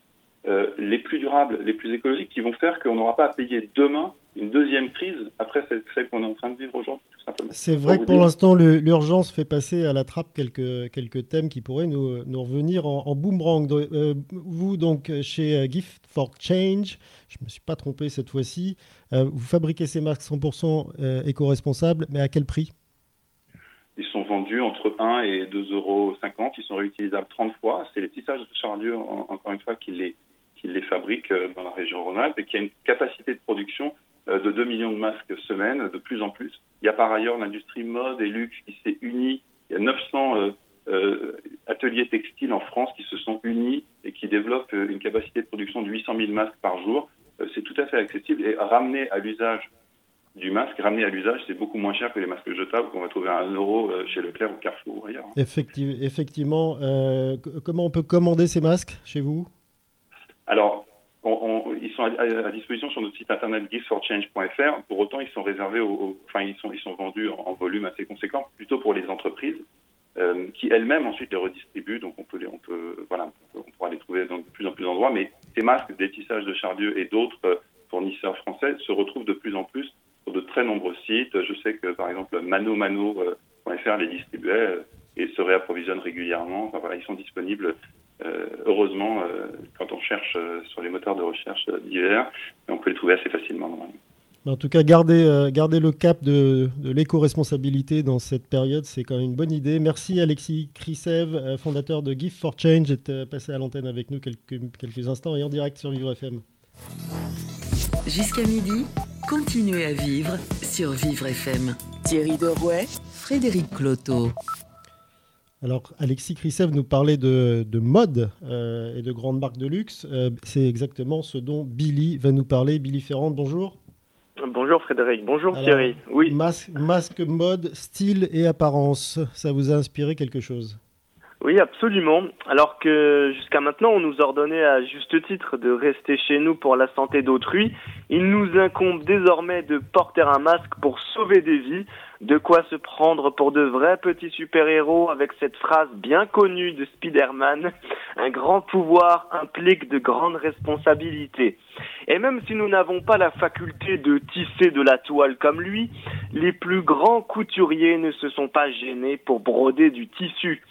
Speaker 14: euh, les plus durables, les plus écologiques, qui vont faire qu'on n'aura pas à payer demain une deuxième crise après celle qu'on est en train de vivre aujourd'hui, tout simplement.
Speaker 3: C'est vrai que pour l'instant, l'urgence fait passer à la trappe quelques, quelques thèmes qui pourraient nous, nous revenir en, boomerang. vous, donc, chez Gift for Change, je ne me suis pas trompé cette fois-ci, vous fabriquez ces masques 100% éco-responsables, mais à quel prix?
Speaker 14: Ils sont vendus entre 1 et 2,50 euros. Ils sont réutilisables 30 fois. C'est les tissages de Charlieu, encore une fois, qui les, qui les fabriquent euh, dans la région Rhône-Alpes et qui a une capacité de production euh, de 2 millions de masques semaine, de plus en plus. Il y a par ailleurs l'industrie mode et luxe qui s'est unie. Il y a 900 euh, ateliers textiles en France qui se sont unis et qui développent une capacité de production de 800 000 masques par jour. c'est tout à fait accessible et ramener à l'usage du masque ramené à l'usage, c'est beaucoup moins cher que les masques jetables qu'on va trouver à 1 euro euh, chez Leclerc ou Carrefour ou ailleurs.
Speaker 3: effectivement. Euh, comment on peut commander ces masques chez vous?
Speaker 14: Alors, ils sont à, disposition sur notre site internet giftforchange.fr. Pour autant, ils sont réservés, aux, enfin, ils sont, ils sont vendus en, volume assez conséquent, plutôt pour les entreprises. Euh, qui elles-mêmes ensuite les redistribuent. Donc on peut, les, on peut, voilà, on, pourra les trouver dans de plus en plus d'endroits. Mais ces masques des tissages de Charlieu et d'autres fournisseurs français se retrouvent de plus en plus sur de très nombreux sites. Je sais que par exemple ManoMano.fr les distribuait. et se réapprovisionnent régulièrement. Enfin, voilà, ils sont disponibles heureusement quand on cherche sur les moteurs de recherche divers, on peut les trouver assez facilement normalement.
Speaker 3: En tout cas, garder, euh, garder le cap de, de l'éco-responsabilité dans cette période, c'est quand même une bonne idée. Merci Alexis Krisev, euh, fondateur de Gift for Change, d'être euh, passé à l'antenne avec nous quelques, quelques instants et en direct sur Vivre FM.
Speaker 1: Jusqu'à midi, continuez à vivre sur Vivre FM. Thierry Derouet, Frédéric Cloteau.
Speaker 3: Alors, Alexis Krisev nous parlait de, de mode et de grandes marques de luxe. c'est exactement ce dont Billy va nous parler. Billy Ferrand, bonjour.
Speaker 15: Bonjour Frédéric, bonjour Thierry. Oui.
Speaker 3: Masque, masque, mode, style et apparence, ça vous a inspiré quelque chose?
Speaker 15: Oui, absolument. Alors que jusqu'à maintenant, on nous ordonnait à juste titre de rester chez nous pour la santé d'autrui, il nous incombe désormais de porter un masque pour sauver des vies, de quoi se prendre pour de vrais petits super-héros avec cette phrase bien connue de Spider-Man. Un grand pouvoir implique de grandes responsabilités. Et même si nous n'avons pas la faculté de tisser de la toile comme lui, les plus grands couturiers ne se sont pas gênés pour broder du tissu.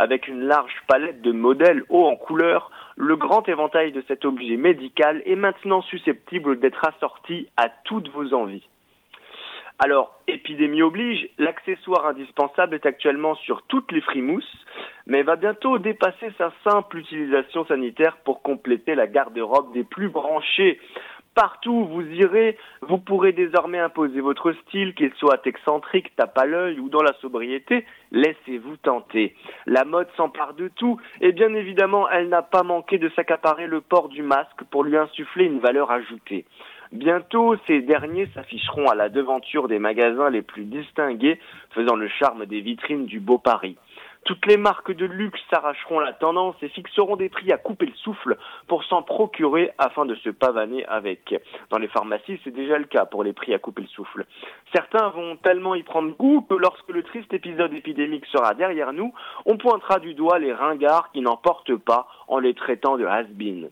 Speaker 15: Avec une large palette de modèles hauts en couleur, le grand éventail de cet objet médical est maintenant susceptible d'être assorti à toutes vos envies. Alors, épidémie oblige, l'accessoire indispensable est actuellement sur toutes les frimousses, mais va bientôt dépasser sa simple utilisation sanitaire pour compléter la garde-robe des plus branchés. Partout où vous irez, vous pourrez désormais imposer votre style, qu'il soit excentrique, tape à l'œil ou dans la sobriété. Laissez-vous tenter. La mode s'empare de tout, et bien évidemment, elle n'a pas manqué de s'accaparer le port du masque pour lui insuffler une valeur ajoutée. Bientôt, ces derniers s'afficheront à la devanture des magasins les plus distingués, faisant le charme des vitrines du beau Paris. Toutes les marques de luxe s'arracheront la tendance et fixeront des prix à couper le souffle pour s'en procurer afin de se pavaner avec. Dans les pharmacies, c'est déjà le cas pour les prix à couper le souffle. Certains vont tellement y prendre goût que lorsque le triste épisode épidémique sera derrière nous, on pointera du doigt les ringards qui n'en portent pas en les traitant de has-been.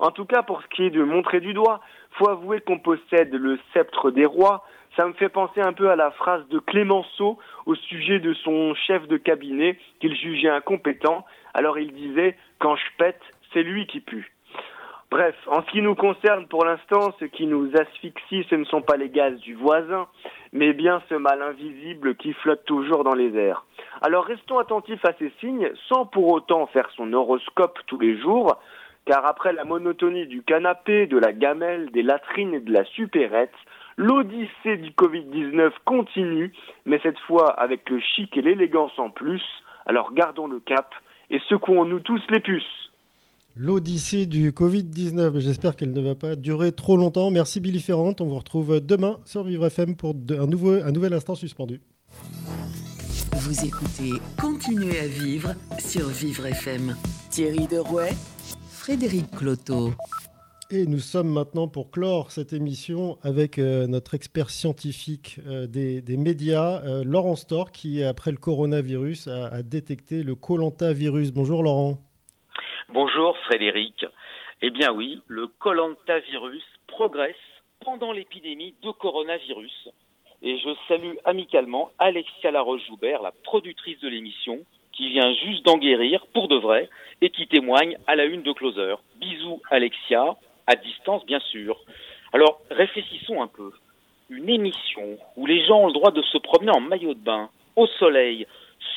Speaker 15: En tout cas, pour ce qui est de montrer du doigt, faut avouer qu'on possède le sceptre des rois. Ça me fait penser un peu à la phrase de Clémenceau au sujet de son chef de cabinet qu'il jugeait incompétent. Alors il disait Quand je pète, c'est lui qui pue. Bref, en ce qui nous concerne pour l'instant, ce qui nous asphyxie, ce ne sont pas les gaz du voisin, mais bien ce mal invisible qui flotte toujours dans les airs. Alors restons attentifs à ces signes, sans pour autant faire son horoscope tous les jours, car après la monotonie du canapé, de la gamelle, des latrines et de la supérette, l'odyssée du Covid-19 continue, mais cette fois avec le chic et l'élégance en plus. Alors gardons le cap et secouons-nous tous les puces.
Speaker 3: L'odyssée du Covid-19, j'espère qu'elle ne va pas durer trop longtemps. Merci Billy Ferrand, on vous retrouve demain sur Vivre FM pour un, nouveau, un nouvel instant suspendu.
Speaker 1: Vous écoutez Continuez à vivre sur Vivre FM. Thierry Derouet Frédéric Cloteau.
Speaker 3: Et nous sommes maintenant pour clore cette émission avec euh, notre expert scientifique euh, des, médias, euh, Laurent Storr, qui, après le coronavirus, a, a détecté le colantavirus. Bonjour Laurent.
Speaker 16: Bonjour Frédéric. Eh bien oui, le colantavirus progresse pendant l'épidémie de coronavirus. Et je salue amicalement Alexia Laroche-Joubert, la productrice de l'émission, qui vient juste d'en guérir pour de vrai et qui témoigne à la une de Closer. Bisous Alexia, à distance bien sûr. Alors réfléchissons un peu. Une émission où les gens ont le droit de se promener en maillot de bain, au soleil,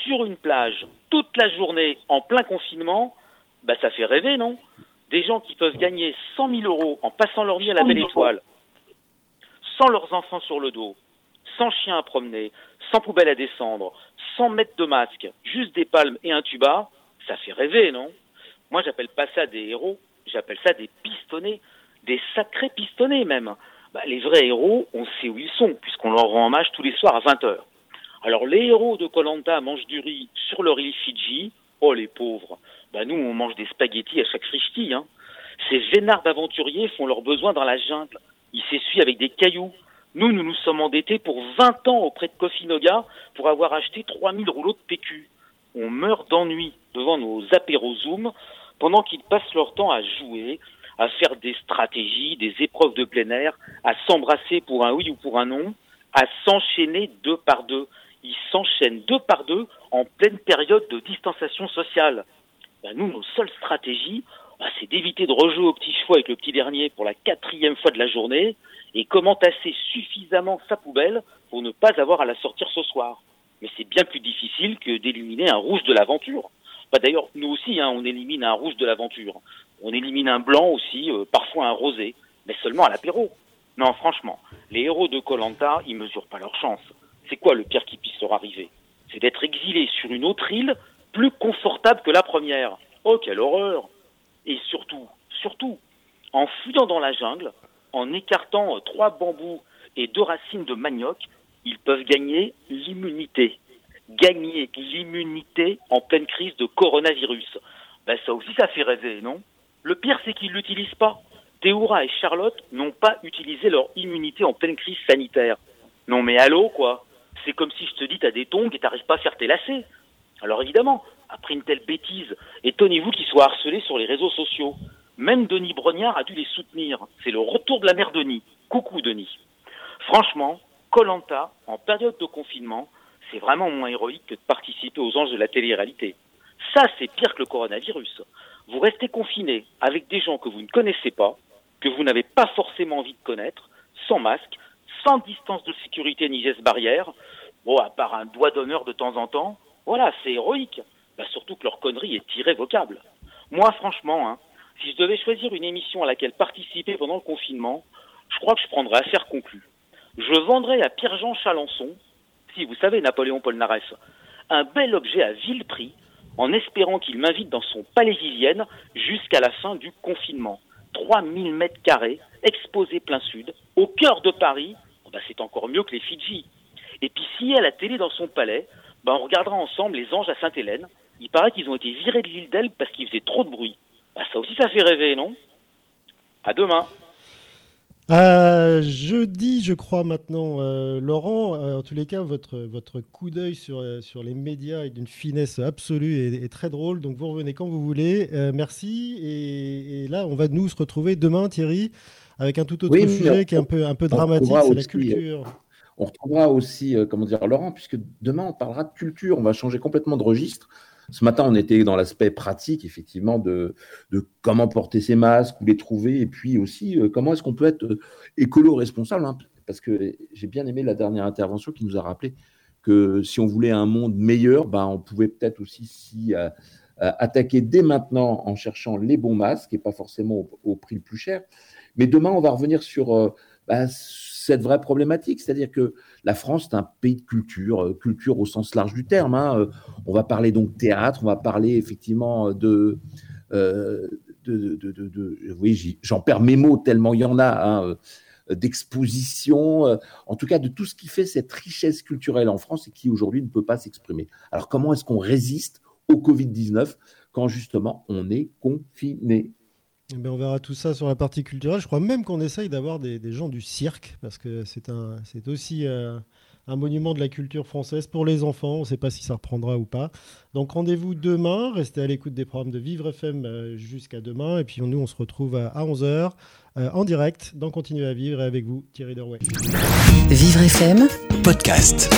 Speaker 16: sur une plage, toute la journée, en plein confinement, bah ça fait rêver, non? Des gens qui peuvent gagner 100 000 euros en passant leur vie à la belle étoile, sans leurs enfants sur le dos, sans chien à promener, sans poubelle à descendre, sans mettre de masque, juste des palmes et un tuba, ça fait rêver, non? Moi, j'appelle pas ça des héros, j'appelle ça des pistonnés, des sacrés pistonnés même. Bah, les vrais héros, on sait où ils sont, puisqu'on leur rend hommage tous les soirs à 20h. Alors, les héros de Colanta mangent du riz sur leur île Fidji. Oh, les pauvres. Bah, nous, on mange des spaghettis à chaque frichti, hein. Ces vénards d'aventuriers font leurs besoins dans la jungle. Ils s'essuient avec des cailloux. Nous, nous nous sommes endettés pour 20 ans auprès de Kofinoga pour avoir acheté 3000 rouleaux de PQ. On meurt d'ennui devant nos apéros Zoom pendant qu'ils passent leur temps à jouer, à faire des stratégies, des épreuves de plein air, à s'embrasser pour un oui ou pour un non, à s'enchaîner deux par deux. ils s'enchaînent deux par deux en pleine période de distanciation sociale. Ben, nous, nos seules stratégies, ben, c'est d'éviter de rejouer au petit choix avec le petit dernier pour la quatrième fois de la journée et comment tasser suffisamment sa poubelle pour ne pas avoir à la sortir ce soir. Mais c'est bien plus difficile que d'éliminer un rouge de l'aventure. Bah, D'ailleurs, nous aussi, hein, on élimine un rouge de l'aventure. On élimine un blanc aussi, euh, parfois un rosé, mais seulement à l'apéro. Non, franchement, les héros de Colanta, ils mesurent pas leur chance. C'est quoi le pire qui puisse leur arriver? C'est d'être exilés sur une autre île plus confortable que la première. Oh, quelle horreur Et surtout, surtout, en fuyant dans la jungle, en écartant euh, trois bambous et deux racines de manioc, ils peuvent gagner l'immunité. Gagner l'immunité en pleine crise de coronavirus. Ben ça aussi, ça fait rêver, non? Le pire, c'est qu'ils l'utilisent pas. Théoura et Charlotte n'ont pas utilisé leur immunité en pleine crise sanitaire. Non mais allô, quoi? C'est comme si je te dis t'as des tongs et t'arrives pas à faire tes lacets. Alors évidemment, après une telle bêtise, étonnez-vous qu'ils soient harcelés sur les réseaux sociaux. Même Denis Brognard a dû les soutenir. C'est le retour de la mère Denis. Coucou Denis. Franchement, Colanta, en période de confinement, c'est vraiment moins héroïque que de participer aux anges de la télé-réalité. Ça, c'est pire que le coronavirus. Vous restez confiné avec des gens que vous ne connaissez pas, que vous n'avez pas forcément envie de connaître, sans masque, sans distance de sécurité ni geste barrière, à part un doigt d'honneur de temps en temps, voilà, c'est héroïque. Bah, surtout que leur connerie est irrévocable. Moi, franchement, hein, si je devais choisir une émission à laquelle participer pendant le confinement, je crois que je prendrais affaire conclue. Je vendrais à Pierre-Jean Chalençon, si vous savez Napoléon Polnareff, un bel objet à vil prix, en espérant qu'il m'invite dans son palais Vivienne jusqu'à la fin du confinement. 3000 mètres carrés, exposé plein sud, au cœur de Paris, oh bah c'est encore mieux que les Fidji. Et puis s'il y a la télé dans son palais, bah on regardera ensemble les anges à Sainte-Hélène. Il paraît qu'ils ont été virés de l'île d'Elbe parce qu'ils faisaient trop de bruit. Bah ça aussi ça fait rêver, non? À demain
Speaker 3: Euh, jeudi, je crois maintenant, euh, Laurent, euh, en tous les cas, votre, votre coup d'œil sur, euh, sur les médias est d'une finesse absolue et, et très drôle. Donc vous revenez quand vous voulez. Merci. Et, et là, on va nous se retrouver demain, Thierry, avec un tout autre
Speaker 4: Oui,
Speaker 3: sujet
Speaker 4: on-
Speaker 3: qui est un peu, un peu dramatique, c'est la culture.
Speaker 4: On retrouvera aussi, comment dire, Laurent, puisque demain on parlera de culture, on va changer complètement de registre. Ce matin, on était dans l'aspect pratique, effectivement, de, comment porter ses masques, où les trouver, et puis aussi euh, comment est-ce qu'on peut être euh, écolo-responsable. hein, parce que j'ai bien aimé la dernière intervention qui nous a rappelé que si on voulait un monde meilleur, ben, on pouvait peut-être aussi s'y euh, attaquer dès maintenant en cherchant les bons masques et pas forcément au, prix le plus cher. Mais demain, on va revenir sur bah, cette vraie problématique, c'est-à-dire que la France, c'est un pays de culture, euh, culture au sens large du terme. hein. Euh, On va parler donc théâtre, on va parler effectivement de... euh, de, de- de- de- oui, j'en perds mes mots tellement il y en a, hein, euh, d'exposition, en tout cas de tout ce qui fait cette richesse culturelle en France et qui aujourd'hui ne peut pas s'exprimer. Alors comment est-ce qu'on résiste au Covid-19 quand justement on est confiné?
Speaker 3: Eh bien, on verra tout ça sur la partie culturelle. Je crois même qu'on essaye d'avoir des, gens du cirque, parce que c'est aussi euh, un monument de la culture française pour les enfants. On ne sait pas si ça reprendra ou pas. Donc rendez-vous demain. Restez à l'écoute des programmes de Vivre FM euh, jusqu'à demain. Et puis nous, on se retrouve à, à 11h en direct dans Continuer à vivre et avec vous, Thierry Derouet.
Speaker 1: Vivre FM
Speaker 7: Podcast.